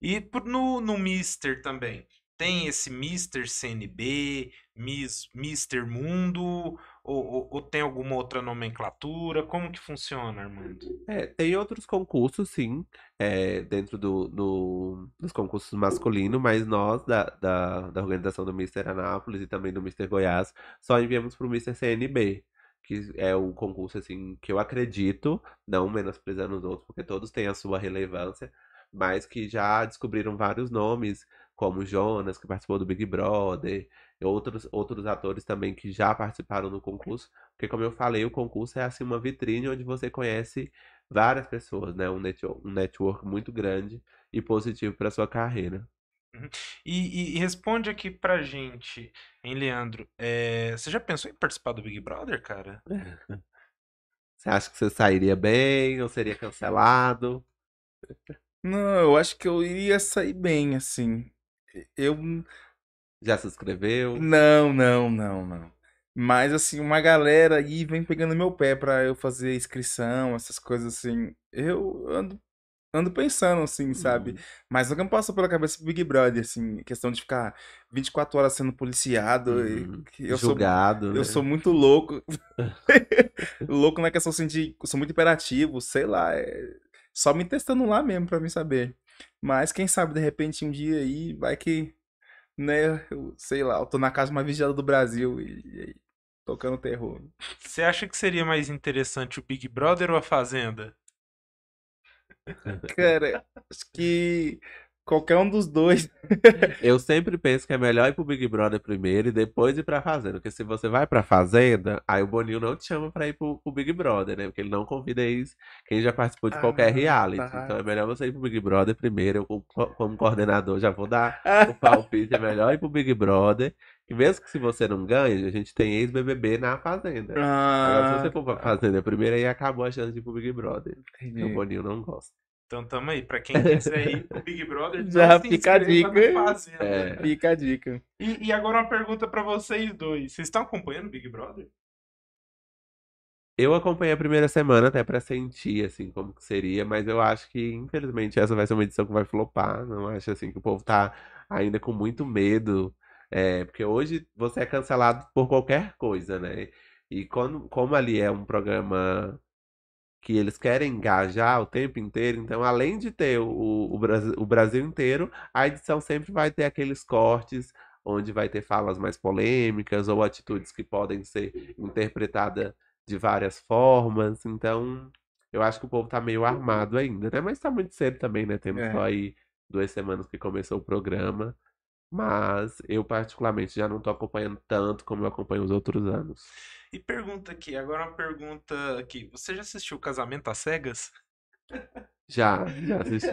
Speaker 2: E por- no, no Mister também. Tem esse Mister CNB, Miss, Mister Mundo, ou, ou- ou tem alguma outra nomenclatura? Como que funciona, Armando?
Speaker 1: É, tem outros concursos, sim, é, dentro do, do- dos concursos masculinos, mas nós, da, da, da organização do Mister Anápolis e também do Mister Goiás, só enviamos para o Mister CNB, que é o concurso, assim, que eu acredito, não menosprezando os outros, porque todos têm a sua relevância, mas que já descobriram vários nomes, como o Jonas, que participou do Big Brother, e outros, outros atores também que já participaram do concurso, porque como eu falei, o concurso é assim uma vitrine onde você conhece várias pessoas, né? Um network, um network muito grande e positivo para sua carreira.
Speaker 2: E, e- e responde aqui pra gente, hein, Leandro? É, você já pensou em participar do Big Brother, cara?
Speaker 1: Você acha que você sairia bem ou seria cancelado?
Speaker 3: Não, eu acho que eu iria sair bem, assim. Eu.
Speaker 1: Já se inscreveu?
Speaker 3: Não, não, não, não. Mas, assim, uma galera aí vem pegando meu pé pra eu fazer inscrição, essas coisas assim. Eu ando, ando pensando, assim, sabe?
Speaker 1: Uhum.
Speaker 3: Mas nunca me passou pela cabeça Big Brother, assim, questão de ficar 24 horas sendo policiado.
Speaker 1: Uhum.
Speaker 3: eu sou,
Speaker 1: Julgado, né?
Speaker 3: eu sou muito louco. Louco na questão assim de. Eu sou muito imperativo, sei lá. é Só me testando lá mesmo pra mim saber. Mas quem sabe, de repente, um dia aí, vai que. Né, eu, sei lá, eu tô na casa mais vigiada do Brasil e, e tocando terror.
Speaker 2: Você acha que seria mais interessante o Big Brother ou a Fazenda?
Speaker 3: Cara, acho que qualquer um dos dois.
Speaker 1: Eu sempre penso que é melhor ir pro Big Brother primeiro e depois ir pra Fazenda. Porque se você vai pra Fazenda, aí o Boninho não te chama pra ir pro, pro Big Brother, né? Porque ele não convida ex quem já participou de qualquer
Speaker 3: Ah,
Speaker 1: reality.
Speaker 3: tá.
Speaker 1: Então é melhor você ir pro Big Brother primeiro. Eu, como, coordenador, já vou dar o palpite. É melhor ir pro Big Brother. E mesmo que se você não ganhe, a gente tem ex-BBB na Fazenda. Agora, se
Speaker 3: Ah,
Speaker 1: você for pra Fazenda primeiro, aí acabou a chance de ir pro Big Brother. Porque o
Speaker 3: entendi.
Speaker 1: Boninho não gosta.
Speaker 2: Então tamo aí, pra quem quiser ir pro Big Brother, não
Speaker 3: Já
Speaker 2: se
Speaker 3: fica a dica.
Speaker 2: Fazenda.
Speaker 1: É.
Speaker 3: Fica a dica.
Speaker 2: E, e agora uma pergunta pra vocês dois. Vocês estão acompanhando o Big Brother?
Speaker 1: Eu acompanhei a primeira semana até pra sentir, assim, como que seria, mas eu acho que, infelizmente, essa vai ser uma edição que vai flopar. Não acho, assim, que o povo tá ainda com muito medo. É, porque hoje você é cancelado por qualquer coisa, né? E quando, como ali é um programa que eles querem engajar o tempo inteiro, então, além de ter o, o, Brasil, o Brasil inteiro, a edição sempre vai ter aqueles cortes onde vai ter falas mais polêmicas ou atitudes que podem ser interpretadas de várias formas. Então, eu acho que o povo tá meio armado ainda, né? Mas tá muito cedo também, né? Temos
Speaker 3: É.
Speaker 1: só aí duas semanas que começou o programa. Mas eu, particularmente, já não tô acompanhando tanto como eu acompanho os outros anos.
Speaker 2: E pergunta aqui, agora uma pergunta aqui. Você já assistiu Casamento às Cegas?
Speaker 1: Já, já assisti.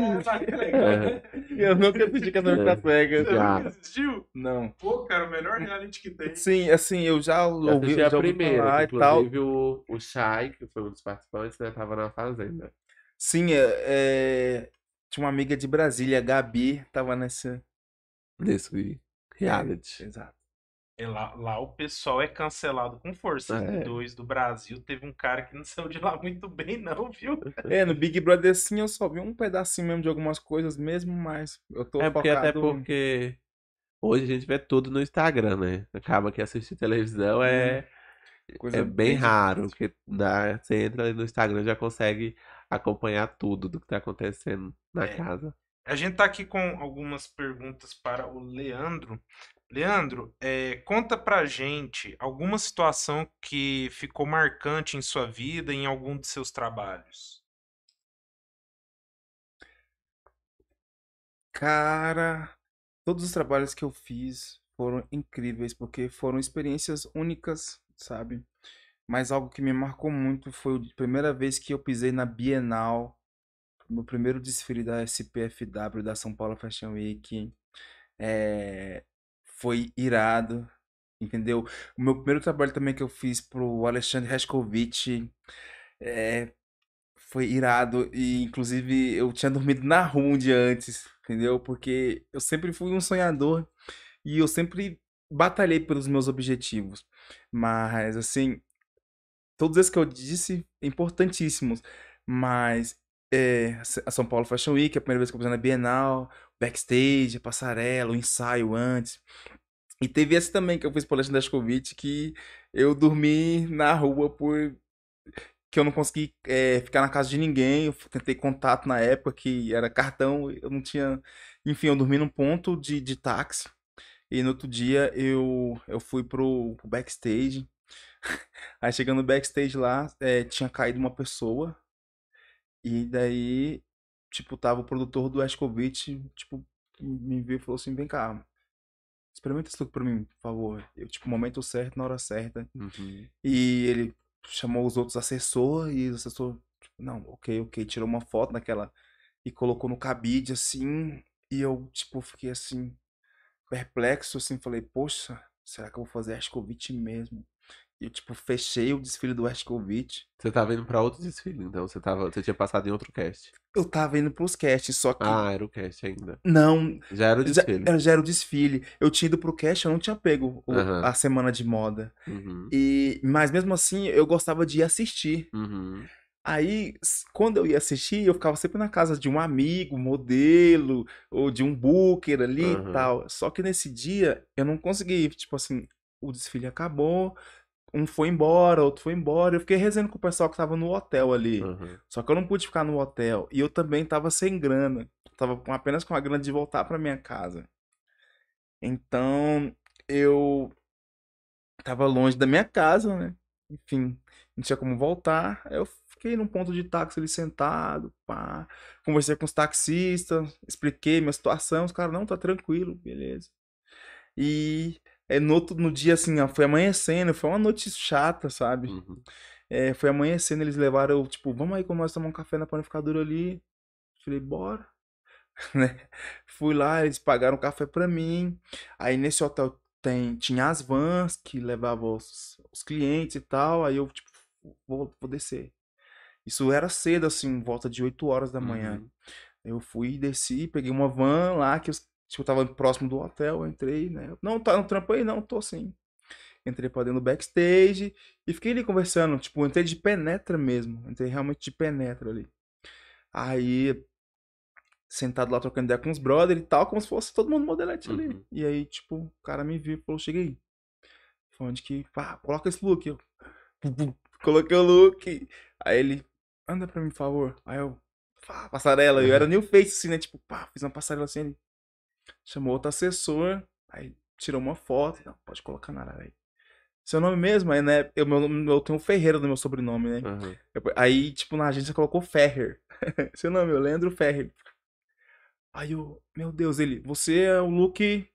Speaker 2: que legal.
Speaker 1: É.
Speaker 3: Eu nunca assisti Casamento
Speaker 1: É.
Speaker 3: das Cegas.
Speaker 2: Você
Speaker 1: Já.
Speaker 2: nunca assistiu?
Speaker 3: Não.
Speaker 2: Pô, cara, o melhor reality que tem.
Speaker 3: Sim, assim, eu já ouvi,
Speaker 1: assisti a
Speaker 3: já ouvi
Speaker 1: primeira,
Speaker 3: falar
Speaker 1: que
Speaker 3: e tal.
Speaker 1: inclusive o, o Shai, que foi um dos participantes, né, tava na fazenda.
Speaker 3: Sim, é, é, tinha uma amiga de Brasília, a Gabi, tava nessa.
Speaker 1: Nesse reality.
Speaker 3: Exato.
Speaker 2: É lá, lá o pessoal é cancelado com força.
Speaker 1: É.
Speaker 2: Dois do Brasil, teve um cara que não saiu de lá muito bem, não, viu?
Speaker 3: É, no Big Brother sim eu só vi um pedacinho mesmo de algumas coisas mesmo, mas eu tô
Speaker 1: É porque até
Speaker 3: focado...
Speaker 1: porque hoje a gente vê tudo no Instagram, né? Acaba que assistir televisão é,
Speaker 3: coisa
Speaker 1: é bem
Speaker 3: de-
Speaker 1: raro, porque dá, você entra ali no Instagram e já consegue acompanhar tudo do que tá acontecendo na
Speaker 2: É.
Speaker 1: casa.
Speaker 2: A gente tá aqui com algumas perguntas para o Leandro. Leandro, é, conta pra gente alguma situação que ficou marcante em sua vida, em algum de seus trabalhos.
Speaker 3: Cara, todos os trabalhos que eu fiz foram incríveis, porque foram experiências únicas, sabe? Mas algo que me marcou muito foi a primeira vez que eu pisei na Bienal, no primeiro desfile da SPFW, da São Paulo Fashion Week. É, foi irado, entendeu? O meu primeiro trabalho também que eu fiz pro Alexandre Rescovitch é, foi irado e inclusive eu tinha dormido na rua um dia antes, entendeu? Porque eu sempre fui um sonhador e eu sempre batalhei pelos meus objetivos. Mas assim, todos esses que eu disse, importantíssimos. Mas é, a São Paulo Fashion Week, a primeira vez que eu pisei na Bienal, backstage, a passarela, o ensaio antes. E teve esse também que eu fiz pro Alexandre Dascovitch, que eu dormi na rua por que eu não consegui é, ficar na casa de ninguém. Eu tentei contato na época que era cartão, eu não tinha. Enfim, eu dormi num ponto de, de táxi. E no outro dia eu, eu fui pro, pro backstage. Aí chegando no backstage lá, é, tinha caído uma pessoa. E daí, tipo, tava o produtor do Escovitch, tipo, me viu e falou assim: vem cá, experimenta isso tudo pra mim, por favor. Eu, tipo, momento certo, na hora certa.
Speaker 1: Uhum.
Speaker 3: E ele chamou os outros assessores e o assessor, tipo, não, ok, ok, tirou uma foto daquela e colocou no cabide assim. E eu, tipo, fiquei assim, perplexo, assim, falei, poxa, será que eu vou fazer Escovitch mesmo? E eu, tipo, fechei o desfile do Escovitch.
Speaker 1: Você tava indo pra outro desfile, então você tava, você tinha passado em outro cast.
Speaker 3: Eu tava indo pros casts, só que.
Speaker 1: Ah, era o cast ainda.
Speaker 3: Não,
Speaker 1: Já era o
Speaker 3: já,
Speaker 1: desfile.
Speaker 3: era- já era o desfile. Eu tinha ido pro cast, eu não tinha pego o-
Speaker 1: Aham.
Speaker 3: a semana de moda.
Speaker 1: Uhum.
Speaker 3: E, mas mesmo assim, eu gostava de ir assistir.
Speaker 1: Uhum.
Speaker 3: Aí, quando eu ia assistir, eu ficava sempre na casa de um amigo, modelo, ou de um booker ali e tal. Só que nesse dia, eu não consegui. Tipo assim, o desfile acabou, um foi embora, outro foi embora. Eu fiquei rezando com o pessoal que tava no hotel ali.
Speaker 1: Uhum.
Speaker 3: Só que eu não pude ficar no hotel. E eu também tava sem grana. Tava com- apenas com a grana de voltar pra minha casa. Então, eu tava longe da minha casa, né? Enfim, não tinha como voltar. Eu fiquei num ponto de táxi ali sentado, pá. Conversei com os taxistas, expliquei minha situação. Os caras, não, tá tranquilo, beleza. E é, no, outro, no dia, assim, ó, foi amanhecendo, foi uma noite chata, sabe?
Speaker 1: Uhum.
Speaker 3: É, foi amanhecendo, eles levaram, eu, tipo, vamos aí com nós tomar um café na panificadora ali. Falei, bora. Né? Fui lá, eles pagaram café pra mim. Aí nesse hotel tem, tinha as vans que levavam os, os clientes e tal. Aí eu, tipo, vou, vou descer. Isso era cedo, assim, volta de 8 horas da manhã.
Speaker 1: Uhum.
Speaker 3: Eu fui, desci, peguei uma van lá que eu, tipo, eu tava próximo do hotel, eu entrei, né? Não, tá no trampo aí? Não, tô sim. Entrei pra dentro do backstage e fiquei ali conversando, tipo, entrei de penetra mesmo, entrei realmente de penetra ali. Aí, sentado lá trocando ideia com os brothers e tal, como se fosse todo mundo modelete ali.
Speaker 1: Uhum.
Speaker 3: E aí, tipo, o cara me viu e falou, cheguei. Foi onde que, pá, coloca esse look. Eu, coloquei o look. Aí ele, anda pra mim, por favor. Aí eu, pá, passarela. Eu era new face, assim, né? Tipo, pá, fiz uma passarela assim. Ele chamou outro assessor. Aí tirou uma foto. Não, pode colocar na área aí. Seu nome mesmo? Aí, né? Eu, meu, eu tenho Ferreira no meu sobrenome, né?
Speaker 1: Uhum.
Speaker 3: Eu- Aí, tipo, na agência colocou Ferrer. Seu nome, é Leandro Ferrer. Aí eu, meu Deus, ele, você é o look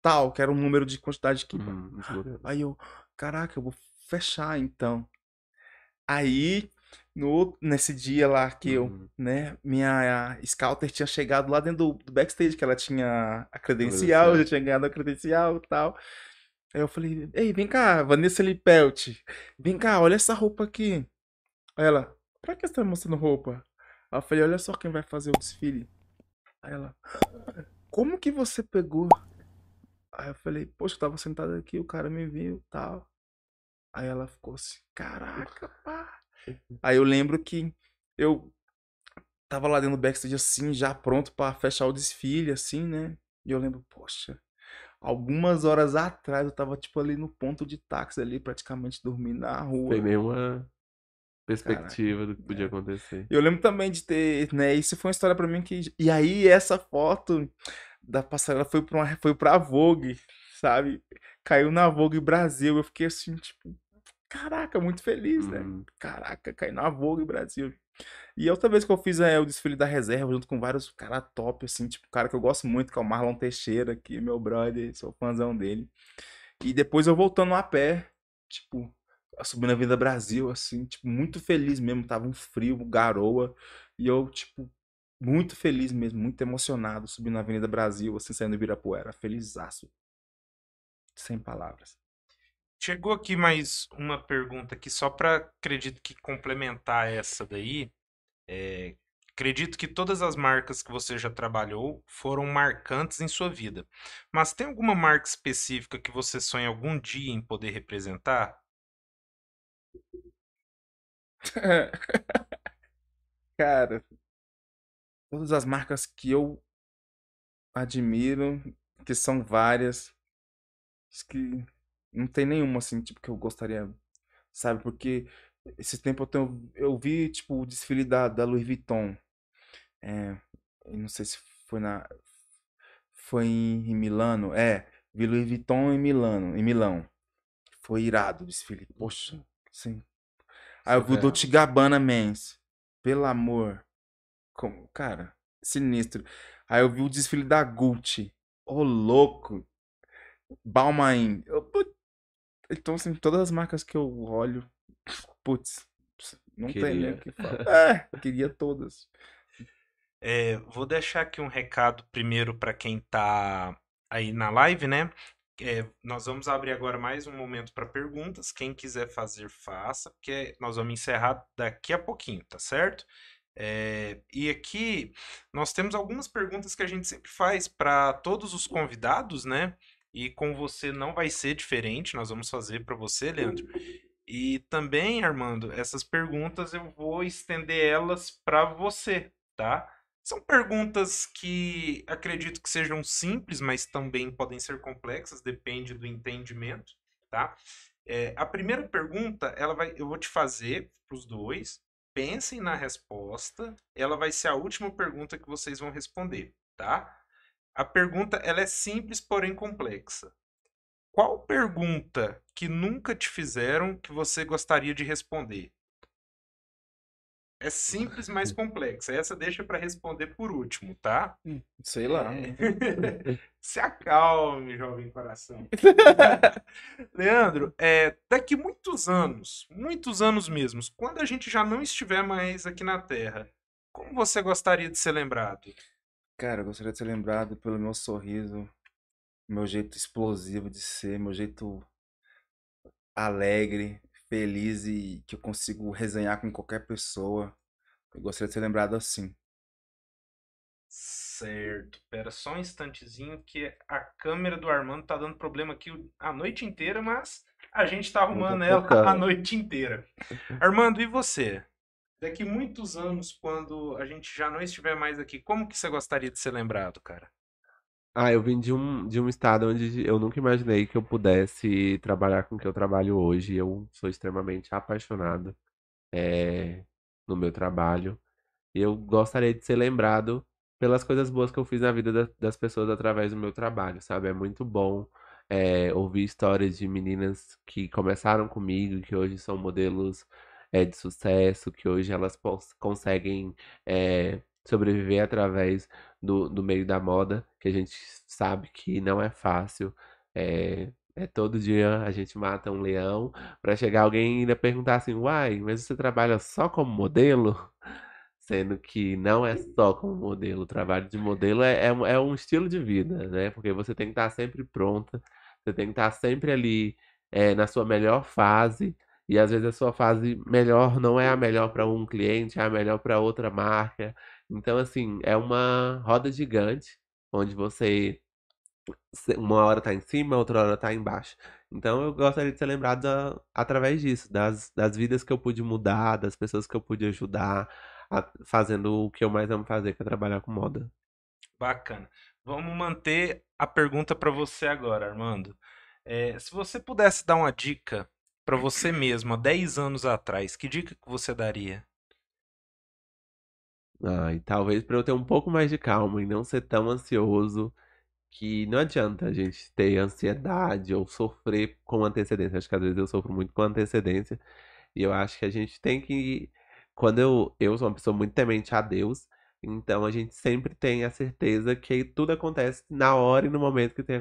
Speaker 3: tal, que era um número de quantidade que.
Speaker 1: Uhum. Juro.
Speaker 3: Aí eu, caraca, eu vou fechar então. Aí, no, nesse dia lá que eu,
Speaker 1: Uhum.
Speaker 3: né, minha scouter tinha chegado lá dentro do, do backstage, que ela tinha a credencial, eu já tinha ganhado a credencial e tal. Aí eu falei, ei, vem cá, Vanessa Lipelt, vem cá, olha essa roupa aqui. Aí ela, pra que você tá mostrando roupa? Aí eu falei, olha só quem vai fazer o desfile. Aí ela, como que você pegou Aí eu falei, poxa, eu tava sentado aqui, o cara me viu tal. Aí ela ficou assim, caraca, pá. Aí eu lembro que eu tava lá dentro do backstage assim, já pronto pra fechar o desfile, assim, né? E eu lembro, poxa, algumas horas atrás eu tava, tipo, ali no ponto de táxi ali, praticamente dormindo na rua.
Speaker 1: Foi meio uma perspectiva do que podia
Speaker 3: é.
Speaker 1: acontecer.
Speaker 3: Eu lembro também de ter, né? Isso foi uma história pra mim que. E aí, essa foto da passarela foi pra, uma, foi pra Vogue, sabe? Caiu na Vogue Brasil. Eu fiquei assim, tipo, caraca, muito feliz, né?
Speaker 1: Uhum.
Speaker 3: Caraca, caiu na Vogue Brasil. E outra vez que eu fiz é, o desfile da reserva, junto com vários caras top, assim, tipo, um cara que eu gosto muito, que é o Marlon Teixeira, que é meu brother, sou fãzão dele. E depois eu voltando a pé, tipo, subindo a Avenida Brasil, assim, tipo, muito feliz mesmo. Tava um frio, garoa. E eu, tipo, muito feliz mesmo, muito emocionado, subindo a Avenida Brasil, assim, saindo do Ibirapuera. Felizaço. Sem palavras.
Speaker 2: Chegou aqui mais uma pergunta aqui, só para acredito que complementar essa daí. É, acredito que todas as marcas que você já trabalhou foram marcantes em sua vida. Mas tem alguma marca específica que você sonha algum dia em poder representar?
Speaker 3: Cara, todas as marcas que eu admiro, que são várias, que não tem nenhuma assim, tipo, que eu gostaria, sabe? Porque esse tempo eu, tenho, eu vi, tipo, o desfile da, da Louis Vuitton. É, não sei se foi na. Foi em, em Milano. É, vi Louis Vuitton em Milano, em Milão. Foi irado o desfile. Poxa, sim. Aí eu vi o
Speaker 1: Surreal.
Speaker 3: Dolce Gabbana Men's. Pelo amor. Como, cara, sinistro. Aí eu vi o desfile da Gucci. Ô, louco. Balmain. Eu, Então, assim, todas as marcas que eu olho, putz, não tem nem
Speaker 1: Queria.
Speaker 3: o que falar. É, queria todas.
Speaker 2: É, vou deixar aqui um recado primeiro para quem tá aí na live, né? É, nós vamos abrir agora mais um momento para perguntas. Quem quiser fazer, faça, porque nós vamos encerrar daqui a pouquinho, tá certo? É, e aqui nós temos algumas perguntas que a gente sempre faz para todos os convidados, né? E com você não vai ser diferente, nós vamos fazer para você, Leandro. E também, Armando, essas perguntas eu vou estender elas para você, tá? São perguntas que acredito que sejam simples, mas também podem ser complexas, depende do entendimento, tá? É, a primeira pergunta, ela vai, eu vou te fazer para os dois. Pensem na resposta. Ela vai ser a última pergunta que vocês vão responder, tá? A pergunta, ela é simples, porém complexa. Qual pergunta que nunca te fizeram que você gostaria de responder? É simples, mas complexa. Essa deixa para responder por último, tá?
Speaker 3: Sei lá.
Speaker 2: É. Se acalme, jovem coração. Leandro, é, daqui muitos anos, muitos anos mesmos, quando a gente já não estiver mais aqui na Terra, como você gostaria de ser lembrado?
Speaker 3: Cara, eu gostaria de ser lembrado pelo meu sorriso, meu jeito explosivo de ser, meu jeito alegre, feliz e que eu consigo resenhar com qualquer pessoa. Eu gostaria de ser lembrado assim.
Speaker 2: Certo. Pera só um instantezinho que a câmera do Armando tá dando problema aqui a noite inteira, mas a gente tá arrumando ela a noite inteira. Armando, e você? Daqui muitos anos, quando a gente já não estiver mais aqui, como que você gostaria de ser lembrado, cara?
Speaker 1: Ah, eu vim de um, de um estado onde eu nunca imaginei que eu pudesse trabalhar com o que eu trabalho hoje. Eu sou extremamente apaixonado, eh, no meu trabalho. E eu gostaria de ser lembrado pelas coisas boas que eu fiz na vida da- das pessoas através do meu trabalho, sabe? É muito bom, eh, ouvir histórias de meninas que começaram comigo, que hoje são modelos, eh, de sucesso, que hoje elas conseguem, eh, sobreviver através do, do meio da moda, que a gente sabe que não é fácil. É, é todo dia a gente mata um leão para chegar alguém e ainda perguntar assim, uai, mas você trabalha só como modelo? Sendo que não é só como modelo. O trabalho de modelo é, é, um- é um estilo de vida, né? Porque você tem que estar sempre pronta, você tem que estar sempre ali é, na sua melhor fase. E às vezes a sua fase melhor não é a melhor para um cliente, é a melhor para outra marca. Então, assim, é uma roda gigante onde você uma hora tá em cima, outra hora tá embaixo. Então eu gostaria de ser lembrado a- através disso, das, das vidas que eu pude mudar, das pessoas que eu pude ajudar, a- fazendo o que eu mais amo fazer, que é trabalhar com moda.
Speaker 2: Bacana. Vamos manter a pergunta para você agora, Armando. É, se você pudesse dar uma dica para você mesmo há 10 anos atrás, que dica que você daria?
Speaker 1: Ah, e talvez para eu ter um pouco mais de calma e não ser tão ansioso, que não adianta a gente ter ansiedade ou sofrer com antecedência. Acho que às vezes eu sofro muito com antecedência. E eu acho que a gente tem que. Quando eu, eu sou uma pessoa muito temente a Deus, então a gente sempre tem a certeza que tudo acontece na hora e no momento que tem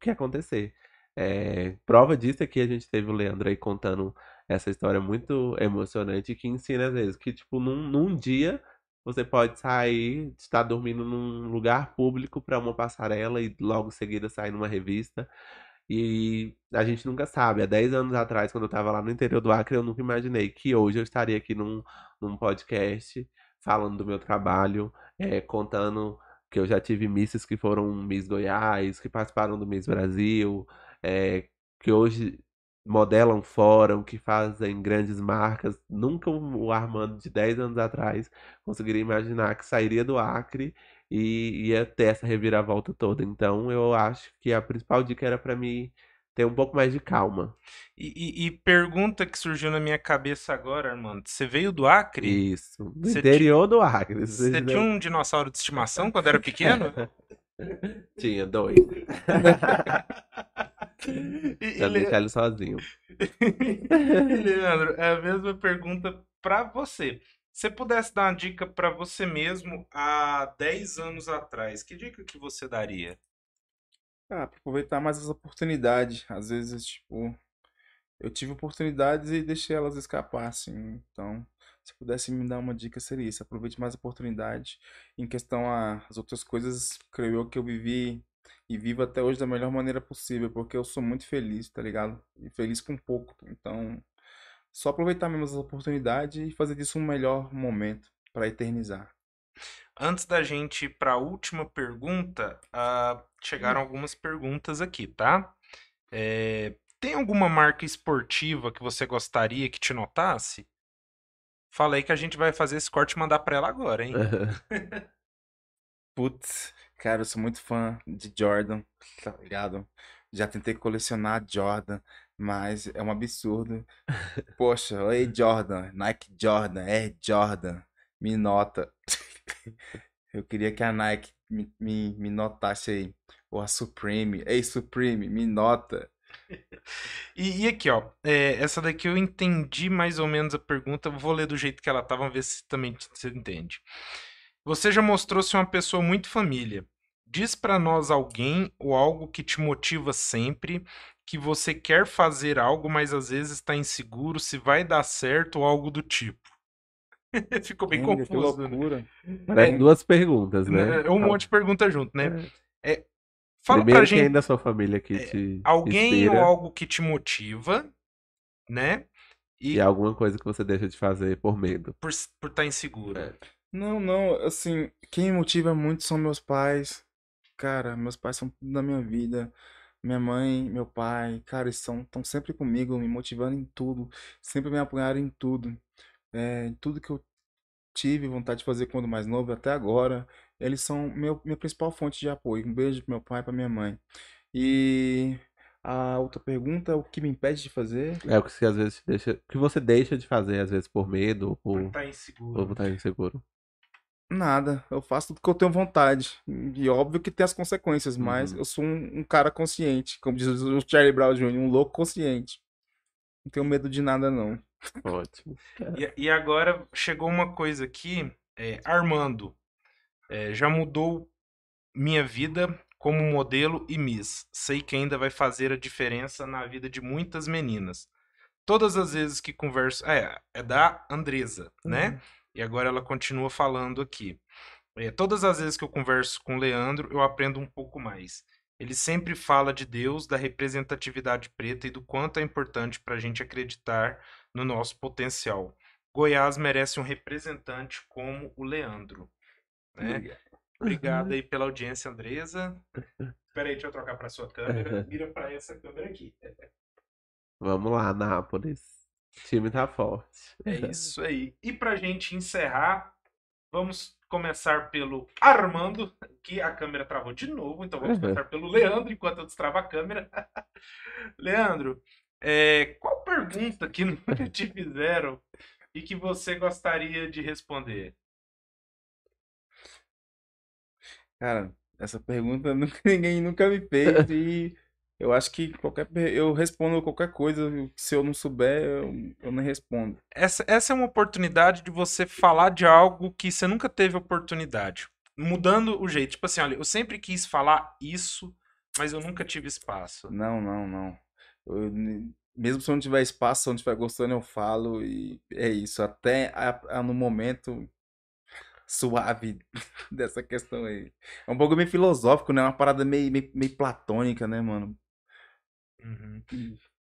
Speaker 1: que acontecer. É, prova disso é que a gente teve o Leandro aí contando essa história muito emocionante que ensina às vezes que, tipo, num, num dia você pode sair, estar dormindo num lugar público para uma passarela e logo em seguida sair numa revista. E a gente nunca sabe. Há 10 anos atrás, quando eu estava lá no interior do Acre, eu nunca imaginei que hoje eu estaria aqui num, num podcast falando do meu trabalho, é, contando que eu já tive misses que foram Miss Goiás, que participaram do Miss Brasil, é, que hoje modelam fórum, que fazem grandes marcas. Nunca o Armando de 10 anos atrás conseguiria imaginar que sairia do Acre e ia ter essa reviravolta toda. Então, eu acho que a principal dica era para mim ter um pouco mais de calma.
Speaker 2: E, e- e pergunta que surgiu na minha cabeça agora, Armando. Você veio do Acre?
Speaker 1: Isso, do
Speaker 2: Você
Speaker 1: interior do Acre.
Speaker 2: Você
Speaker 1: Vocês
Speaker 2: tinha
Speaker 1: não-
Speaker 2: um dinossauro de estimação quando era pequeno?
Speaker 1: Tinha dois.
Speaker 2: E-
Speaker 1: Já
Speaker 2: Le-
Speaker 1: deixar ele sozinho.
Speaker 2: Leandro, é a mesma pergunta para você. Se você pudesse dar uma dica para você mesmo há 10 anos atrás, que dica que você daria?
Speaker 3: Ah, pra aproveitar mais essa oportunidade. Às vezes, tipo, eu tive oportunidades e deixei elas escapar, assim. Então, se pudesse me dar uma dica, seria isso. Aproveite mais a oportunidade. Em questão às outras coisas, creio eu que eu vivi e vivo até hoje da melhor maneira possível, porque eu sou muito feliz, tá ligado? E feliz com pouco. Então, só aproveitar mesmo essa oportunidade e fazer disso um melhor momento para eternizar.
Speaker 2: Antes da gente ir para a última pergunta, ah, chegaram algumas perguntas aqui, tá? É, tem alguma marca esportiva que você gostaria que te notasse? Falei que a gente vai fazer esse corte e mandar para ela agora, hein?
Speaker 3: Putz, cara, eu sou muito fã de Jordan, tá ligado? Já tentei colecionar Jordan, mas é um absurdo. Poxa, oi Jordan, Nike Jordan, é Jordan, me nota. Eu queria que a Nike me, me, me notasse aí. Ou a Supreme, ei Supreme, me nota.
Speaker 2: E, e aqui, ó, é, essa daqui eu entendi mais ou menos a pergunta, vou ler do jeito que ela tá, vamos ver se também você entende. Você já mostrou-se uma pessoa muito família. Diz pra nós alguém ou algo que te motiva sempre, que você quer fazer algo, mas às vezes está inseguro se vai dar certo ou algo do tipo. Ficou bem
Speaker 3: Amiga, que
Speaker 2: confuso, né?
Speaker 3: loucura.
Speaker 1: Parece duas perguntas, né?
Speaker 2: É um monte de pergunta junto, né?
Speaker 1: É.
Speaker 2: Fala
Speaker 1: Primeiro,
Speaker 2: pra gente
Speaker 1: quem da sua família que te
Speaker 2: alguém ou
Speaker 1: inspira
Speaker 2: algo que te motiva, né? E
Speaker 1: e alguma coisa que você deixa de fazer por medo.
Speaker 2: por por estar inseguro.
Speaker 1: É.
Speaker 3: Não, não, assim, quem me motiva muito são meus pais. Cara, meus pais são tudo na minha vida. Minha mãe, meu pai, cara, eles são, estão sempre comigo, me motivando em tudo, sempre me apoiaram em tudo. É, em tudo que eu tive vontade de fazer quando mais novo, até agora, eles são meu, minha principal fonte de apoio. Um beijo pro meu pai e pra minha mãe. E a outra pergunta, o que me impede de fazer?
Speaker 1: É o que você às vezes deixa, o que você deixa de fazer às vezes por medo ou
Speaker 2: Por
Speaker 1: por,
Speaker 2: estar
Speaker 1: ou
Speaker 2: inseguro.
Speaker 1: por estar inseguro.
Speaker 3: Nada, eu faço tudo que eu tenho vontade. E óbvio que tem as consequências, mas
Speaker 1: Uhum.
Speaker 3: eu sou um, um cara consciente, como diz o Charlie Brown Jr., um louco consciente. Não tenho medo de nada, não.
Speaker 1: Ótimo.
Speaker 2: E, e agora chegou uma coisa aqui, é, Armando, é, já mudou minha vida como modelo e Miss. Sei que ainda vai fazer a diferença na vida de muitas meninas. Todas as vezes que converso. É, é da Andresa, né? E agora ela continua falando aqui. É, todas as vezes que eu converso com o Leandro, eu aprendo um pouco mais. Ele sempre fala de Deus, da representatividade preta e do quanto é importante para a gente acreditar no nosso potencial. Goiás merece um representante como o Leandro. Né? Obrigado aí pela audiência, Andresa. Peraí, deixa eu trocar pra sua câmera. Vira pra essa câmera aqui.
Speaker 1: Vamos lá, Nápoles. O time tá forte.
Speaker 2: É isso aí. E pra gente encerrar, vamos começar pelo Armando, que a câmera travou de novo, então vamos começar pelo Leandro, enquanto eu destravo a câmera. Leandro, é, qual pergunta que nunca te fizeram e que você gostaria de responder?
Speaker 3: Cara, essa pergunta nunca, ninguém nunca me fez e eu acho que qualquer eu respondo qualquer coisa, se eu não souber, eu, eu não respondo.
Speaker 2: Essa, essa é uma oportunidade de você falar de algo que você nunca teve oportunidade. Mudando o jeito. Tipo assim, olha, eu sempre quis falar isso, mas eu nunca tive espaço.
Speaker 3: Não, não, não. Eu, mesmo se eu não tiver espaço, se eu não estiver gostando, eu falo e é isso. Até a, a, no momento suave dessa questão aí. É um pouco meio filosófico, né? Uma parada meio, meio, meio platônica, né, mano?
Speaker 2: Uhum.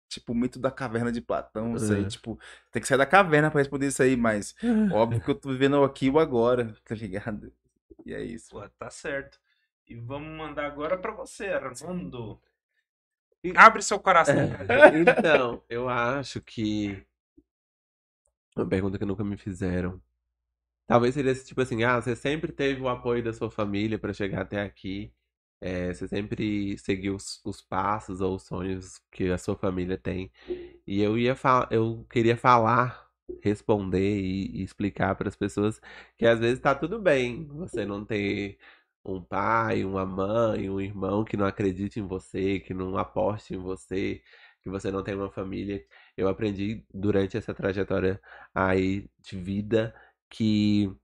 Speaker 3: Tipo, o mito da caverna de Platão, isso aí, tipo, tem que sair da caverna pra responder isso aí, mas óbvio que eu tô vivendo aqui o agora, tá ligado? E é isso.
Speaker 2: Pô, tá certo. E vamos mandar agora pra você, Armando. Abre seu coração.
Speaker 1: então, eu acho que. Uma pergunta que nunca me fizeram. Talvez seria tipo assim: ah, você sempre teve o apoio da sua família para chegar até aqui. É, você sempre seguiu os, os, passos ou os sonhos que a sua família tem. E eu ia eu queria falar, responder e, e explicar para as pessoas que às vezes está tudo bem você não ter um pai, uma mãe, um irmão que não acredite em você, que não aposte em você, que você não tem uma família. Eu aprendi durante essa trajetória aí de vida que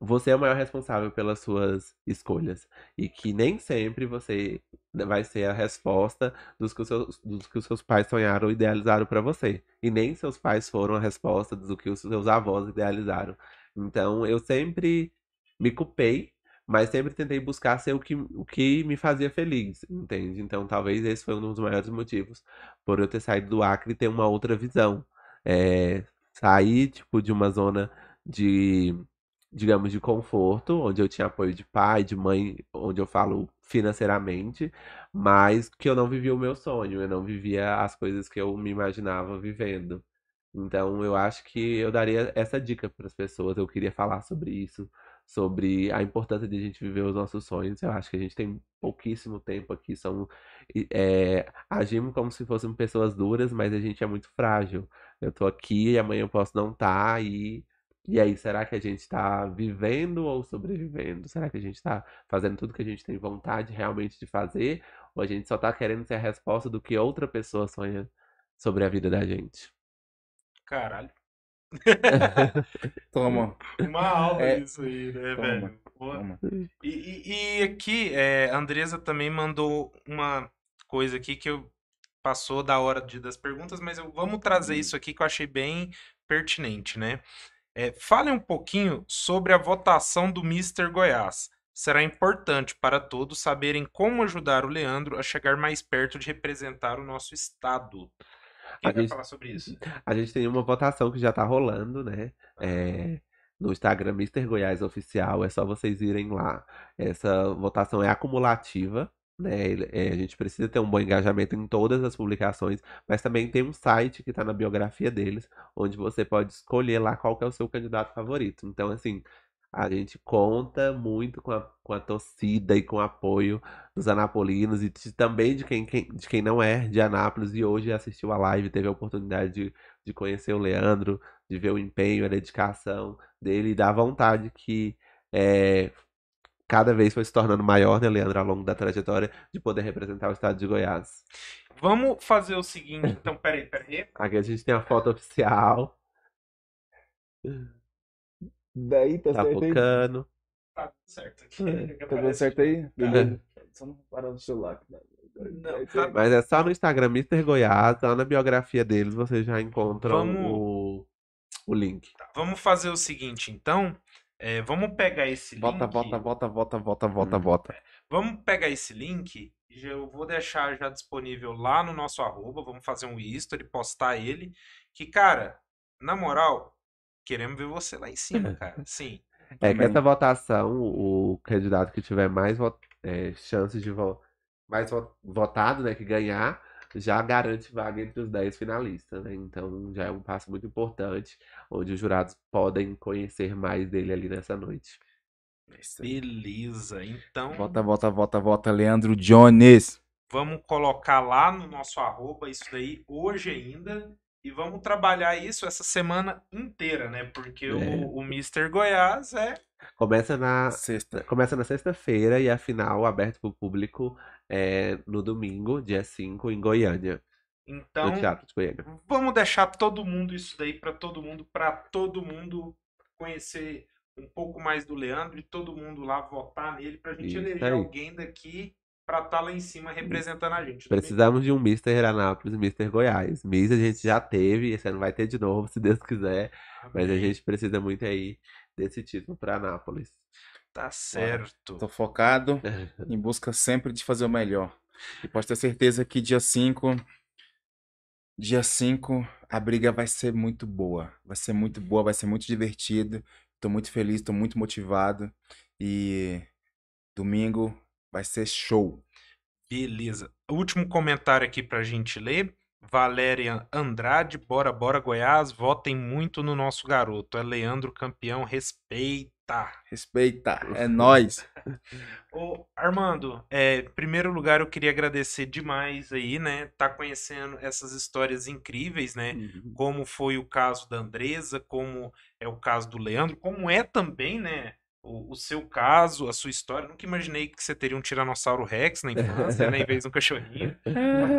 Speaker 1: você é o maior responsável pelas suas escolhas e que nem sempre você vai ser a resposta dos que os seus, dos que os seus pais sonharam ou idealizaram para você e nem seus pais foram a resposta do que os seus avós idealizaram. Então eu sempre me culpei mas sempre tentei buscar ser o que, o que me fazia feliz, entende? Então talvez esse foi um dos maiores motivos por eu ter saído do Acre e ter uma outra visão. É, sair, tipo, de uma zona de, digamos, de conforto, onde eu tinha apoio de pai, de mãe, onde eu falo financeiramente, mas que eu não vivia o meu sonho, eu não vivia as coisas que eu me imaginava vivendo. Então eu acho que eu daria essa dica para as pessoas, eu queria falar sobre isso sobre a importância de a gente viver os nossos sonhos. Eu acho que a gente tem pouquíssimo tempo aqui, são, é, agimos como se fôssemos pessoas duras, mas a gente é muito frágil. Eu tô aqui e amanhã eu posso não estar tá, e e aí, será que a gente está vivendo ou sobrevivendo? Será que a gente está fazendo tudo que a gente tem vontade realmente de fazer? Ou a gente só está querendo ser a resposta do que outra pessoa sonha sobre a vida da gente?
Speaker 2: Caralho.
Speaker 3: Toma.
Speaker 2: Uma aula é, isso aí, né, toma, velho? Toma. E, e, e, aqui, é, a Andresa também mandou uma coisa aqui que eu passou da hora de, das perguntas, mas eu, vamos trazer hum. isso aqui que eu achei bem pertinente, né? É, fale um pouquinho sobre a votação do Mister Goiás. Será importante para todos saberem como ajudar o Leandro a chegar mais perto de representar o nosso estado. Quem a vai gente, falar sobre isso?
Speaker 1: A gente tem uma votação que já tá rolando, né? É, no Instagram Mr. Goiás Oficial, é só vocês irem lá. Essa votação é acumulativa, né? É, a gente precisa ter um bom engajamento em todas as publicações, mas também tem um site que está na biografia deles, onde você pode escolher lá qual é o seu candidato favorito. Então, assim, a gente conta muito com a, com a torcida e com o apoio dos anapolinos e de, também de quem, quem, de quem não é de Anápolis e hoje assistiu a live, teve a oportunidade de, de conhecer o Leandro, de ver o empenho, a dedicação dele e da vontade que é, cada vez foi se tornando maior, né, Leandro, ao longo da trajetória, de poder representar o estado de Goiás.
Speaker 2: Vamos fazer o seguinte, então, peraí, peraí.
Speaker 1: Aqui a gente tem a foto oficial.
Speaker 3: Daí tá,
Speaker 1: tá
Speaker 3: certo
Speaker 1: focando.
Speaker 2: Aí? Tá certo aqui.
Speaker 3: Tá dando certo aí? Beleza. Só não parar no celular.
Speaker 2: Não, tá...
Speaker 1: Mas é só no Instagram Mr. Goiás, lá na biografia deles você já encontra vamos... o, o link.
Speaker 2: Tá, vamos fazer o seguinte, então. É, vamos pegar esse
Speaker 3: bota,
Speaker 2: link.
Speaker 3: Bota, bota, bota, bota, bota, hum. bota.
Speaker 2: Vamos pegar esse link. Eu vou deixar já disponível lá no nosso arroba. Vamos fazer um history, postar ele. Que, cara, na moral, queremos ver você lá em cima, cara. Sim.
Speaker 1: É que essa votação, o candidato que tiver mais é, chances de, vo mais votado, né, que ganhar, já garante vaga entre os 10 finalistas, né? Então já é um passo muito importante, onde os jurados podem conhecer mais dele ali nessa noite.
Speaker 2: Beleza, então.
Speaker 3: Volta, volta, volta, volta, Leandro Jones.
Speaker 2: Vamos colocar lá no nosso arroba isso daí hoje ainda. E vamos trabalhar isso essa semana inteira, né? Porque é. o, o Mr. Goiás é.
Speaker 1: Começa na sexta. Começa na sexta-feira e a final aberta para o público é no domingo, dia 5, em Goiânia.
Speaker 2: Então,
Speaker 1: no Teatro de Goiânia.
Speaker 2: vamos deixar todo mundo isso daí para todo mundo, para todo mundo conhecer um pouco mais do Leandro e todo mundo lá votar nele pra gente Isso eleger aí. alguém daqui pra estar tá lá em cima representando a gente.
Speaker 1: Precisamos de um Mr. Anápolis Mr. Goiás. Miss a gente já teve, esse ano vai ter de novo, se Deus quiser. Amém. Mas a gente precisa muito aí desse título pra Anápolis.
Speaker 2: Tá certo.
Speaker 3: Tô focado em busca sempre de fazer o melhor. E pode ter certeza que dia 5 Dia 5, a briga vai ser muito boa. Vai ser muito boa, vai ser muito divertido. Tô muito feliz, tô muito motivado. E domingo vai ser show.
Speaker 2: Beleza. Último comentário aqui pra gente ler. Valéria Andrade, bora, bora Goiás, votem muito no nosso garoto. É Leandro campeão, respeita.
Speaker 3: Respeita, é nós.
Speaker 2: Ô, Armando, é, em primeiro lugar eu queria agradecer demais aí, né? Tá conhecendo essas histórias incríveis, né? Uhum. Como foi o caso da Andresa, como é o caso do Leandro, como é também, né? O, o, seu caso, a sua história. Nunca imaginei que você teria um Tiranossauro Rex na infância, né? Em vez de um cachorrinho.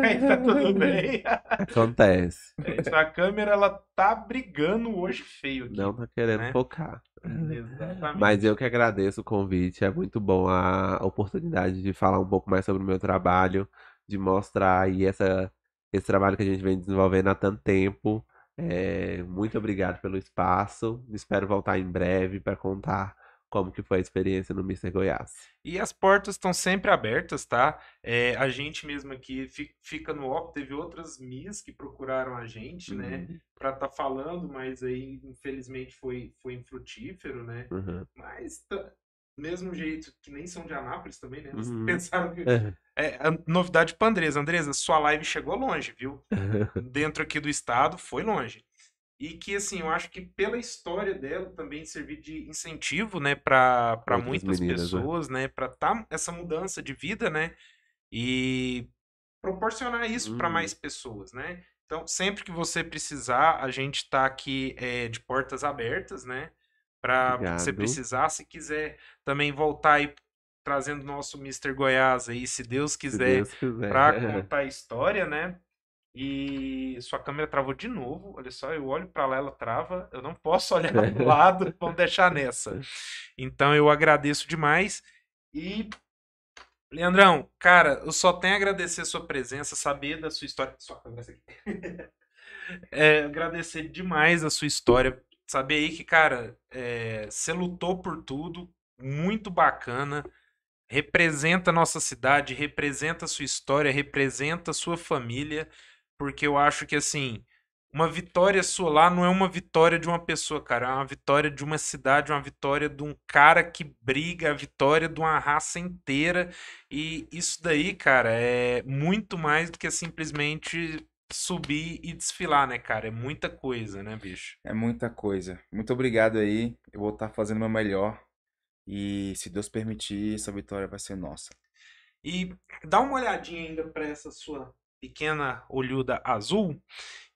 Speaker 2: Mas tá tudo bem.
Speaker 1: Acontece.
Speaker 2: É, a câmera, ela tá brigando hoje feio aqui.
Speaker 1: Não tá querendo né? focar. Exatamente. Mas eu que agradeço o convite. É muito bom a oportunidade de falar um pouco mais sobre o meu trabalho, de mostrar aí essa, esse trabalho que a gente vem desenvolvendo há tanto tempo. É, muito obrigado pelo espaço. Espero voltar em breve para contar como que foi a experiência no Mr. Goiás.
Speaker 2: E as portas estão sempre abertas, tá? É, a gente mesmo aqui fica no off, teve outras Miss que procuraram a gente, né, uhum. né? Pra estar tá falando, mas aí infelizmente foi, foi infrutífero, né? Uhum. Mas mesmo jeito que nem são de Anápolis também, né? Eles uhum. pensaram que. É. É, novidade pra Andresa. Andresa, sua live chegou longe, viu? Dentro aqui do estado, foi longe e que assim eu acho que pela história dela também servir de incentivo né para muitas meninas, né? pessoas né, né para tá essa mudança de vida né e proporcionar isso para mais uhum. pessoas né então sempre que você precisar a gente está aqui é, de portas abertas né para você precisar se quiser também voltar aí trazendo nosso Mr. Goiás aí se Deus quiser, quiser. para contar a história né e sua câmera travou de novo. Olha só, eu olho para lá, ela trava. Eu não posso olhar para o lado. Vamos deixar nessa. Então eu agradeço demais. E, Leandrão, cara, eu só tenho a agradecer a sua presença, saber da sua história. Sua câmera aqui. é, agradecer demais a sua história. Saber aí que, cara, é, você lutou por tudo. Muito bacana representa a nossa cidade, representa a sua história, representa a sua família porque eu acho que assim, uma vitória sua lá não é uma vitória de uma pessoa, cara, é uma vitória de uma cidade, uma vitória de um cara que briga, a vitória de uma raça inteira. E isso daí, cara, é muito mais do que simplesmente subir e desfilar, né, cara? É muita coisa, né, bicho?
Speaker 3: É muita coisa. Muito obrigado aí. Eu vou estar fazendo o meu melhor. E se Deus permitir, essa vitória vai ser nossa.
Speaker 2: E dá uma olhadinha ainda para essa sua pequena olhuda azul.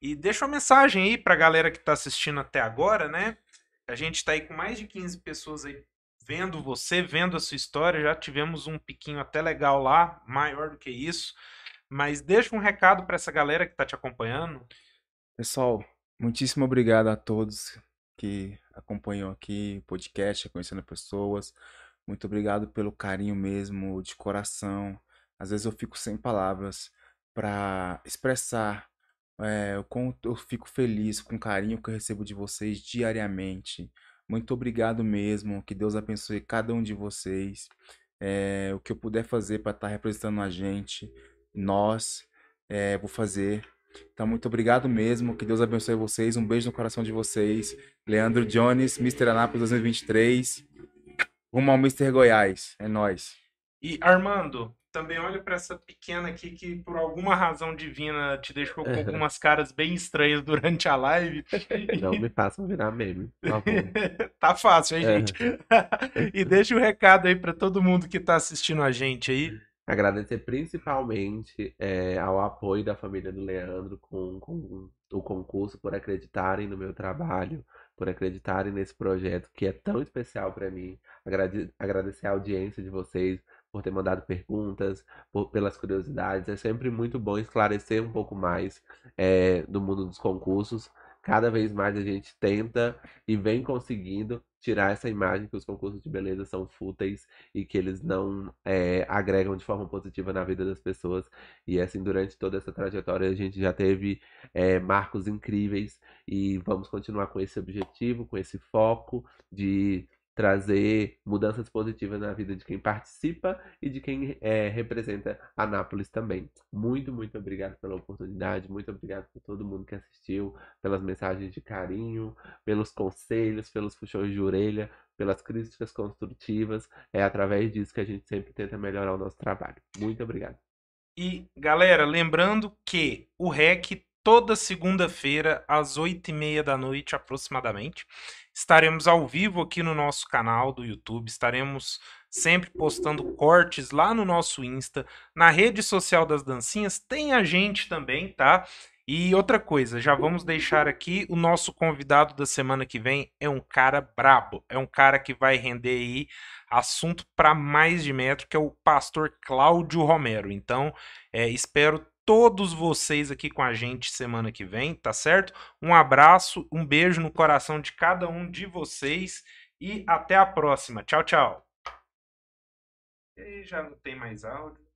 Speaker 2: E deixa uma mensagem aí pra galera que tá assistindo até agora, né? A gente tá aí com mais de 15 pessoas aí vendo você, vendo a sua história. Já tivemos um piquinho até legal lá, maior do que isso. Mas deixa um recado para essa galera que tá te acompanhando.
Speaker 3: Pessoal, muitíssimo obrigado a todos que acompanham aqui o podcast, conhecendo pessoas. Muito obrigado pelo carinho mesmo, de coração. Às vezes eu fico sem palavras para expressar é, o quanto eu fico feliz com o carinho que eu recebo de vocês diariamente. Muito obrigado mesmo. Que Deus abençoe cada um de vocês. É, o que eu puder fazer para estar tá representando a gente, nós, é, vou fazer. Então, muito obrigado mesmo. Que Deus abençoe vocês. Um beijo no coração de vocês. Leandro Jones, Mr. Anápolis 2023. Rumo ao Mr. Goiás. É nós.
Speaker 2: E Armando, também olha para essa pequena aqui que por alguma razão divina te deixou com algumas caras bem estranhas durante a live.
Speaker 1: Não me façam virar meme, favor.
Speaker 2: tá fácil, hein, gente? e deixa o recado aí para todo mundo que tá assistindo a gente aí.
Speaker 1: Agradecer principalmente é, ao apoio da família do Leandro com, com o concurso, por acreditarem no meu trabalho, por acreditarem nesse projeto que é tão especial para mim. Agrade- agradecer a audiência de vocês por ter mandado perguntas, por- pelas curiosidades. É sempre muito bom esclarecer um pouco mais é, do mundo dos concursos. Cada vez mais a gente tenta e vem conseguindo tirar essa imagem que os concursos de beleza são fúteis e que eles não é, agregam de forma positiva na vida das pessoas. E assim, durante toda essa trajetória, a gente já teve é, marcos incríveis e vamos continuar com esse objetivo, com esse foco de trazer mudanças positivas na vida de quem participa e de quem é, representa Anápolis também. Muito, muito obrigado pela oportunidade, muito obrigado por todo mundo que assistiu, pelas mensagens de carinho, pelos conselhos, pelos puxões de orelha, pelas críticas construtivas. É através disso que a gente sempre tenta melhorar o nosso trabalho. Muito obrigado.
Speaker 2: E, galera, lembrando que o REC, toda segunda-feira, às oito e meia da noite aproximadamente, estaremos ao vivo aqui no nosso canal do YouTube. Estaremos sempre postando cortes lá no nosso Insta. Na rede social das dancinhas tem a gente também, tá? E outra coisa, já vamos deixar aqui o nosso convidado da semana que vem é um cara brabo, é um cara que vai render aí assunto para mais de metro, que é o pastor Cláudio Romero. Então, é, espero todos vocês aqui com a gente semana que vem, tá certo? Um abraço, um beijo no coração de cada um de vocês e até a próxima. Tchau, tchau. E aí, já não tem mais áudio.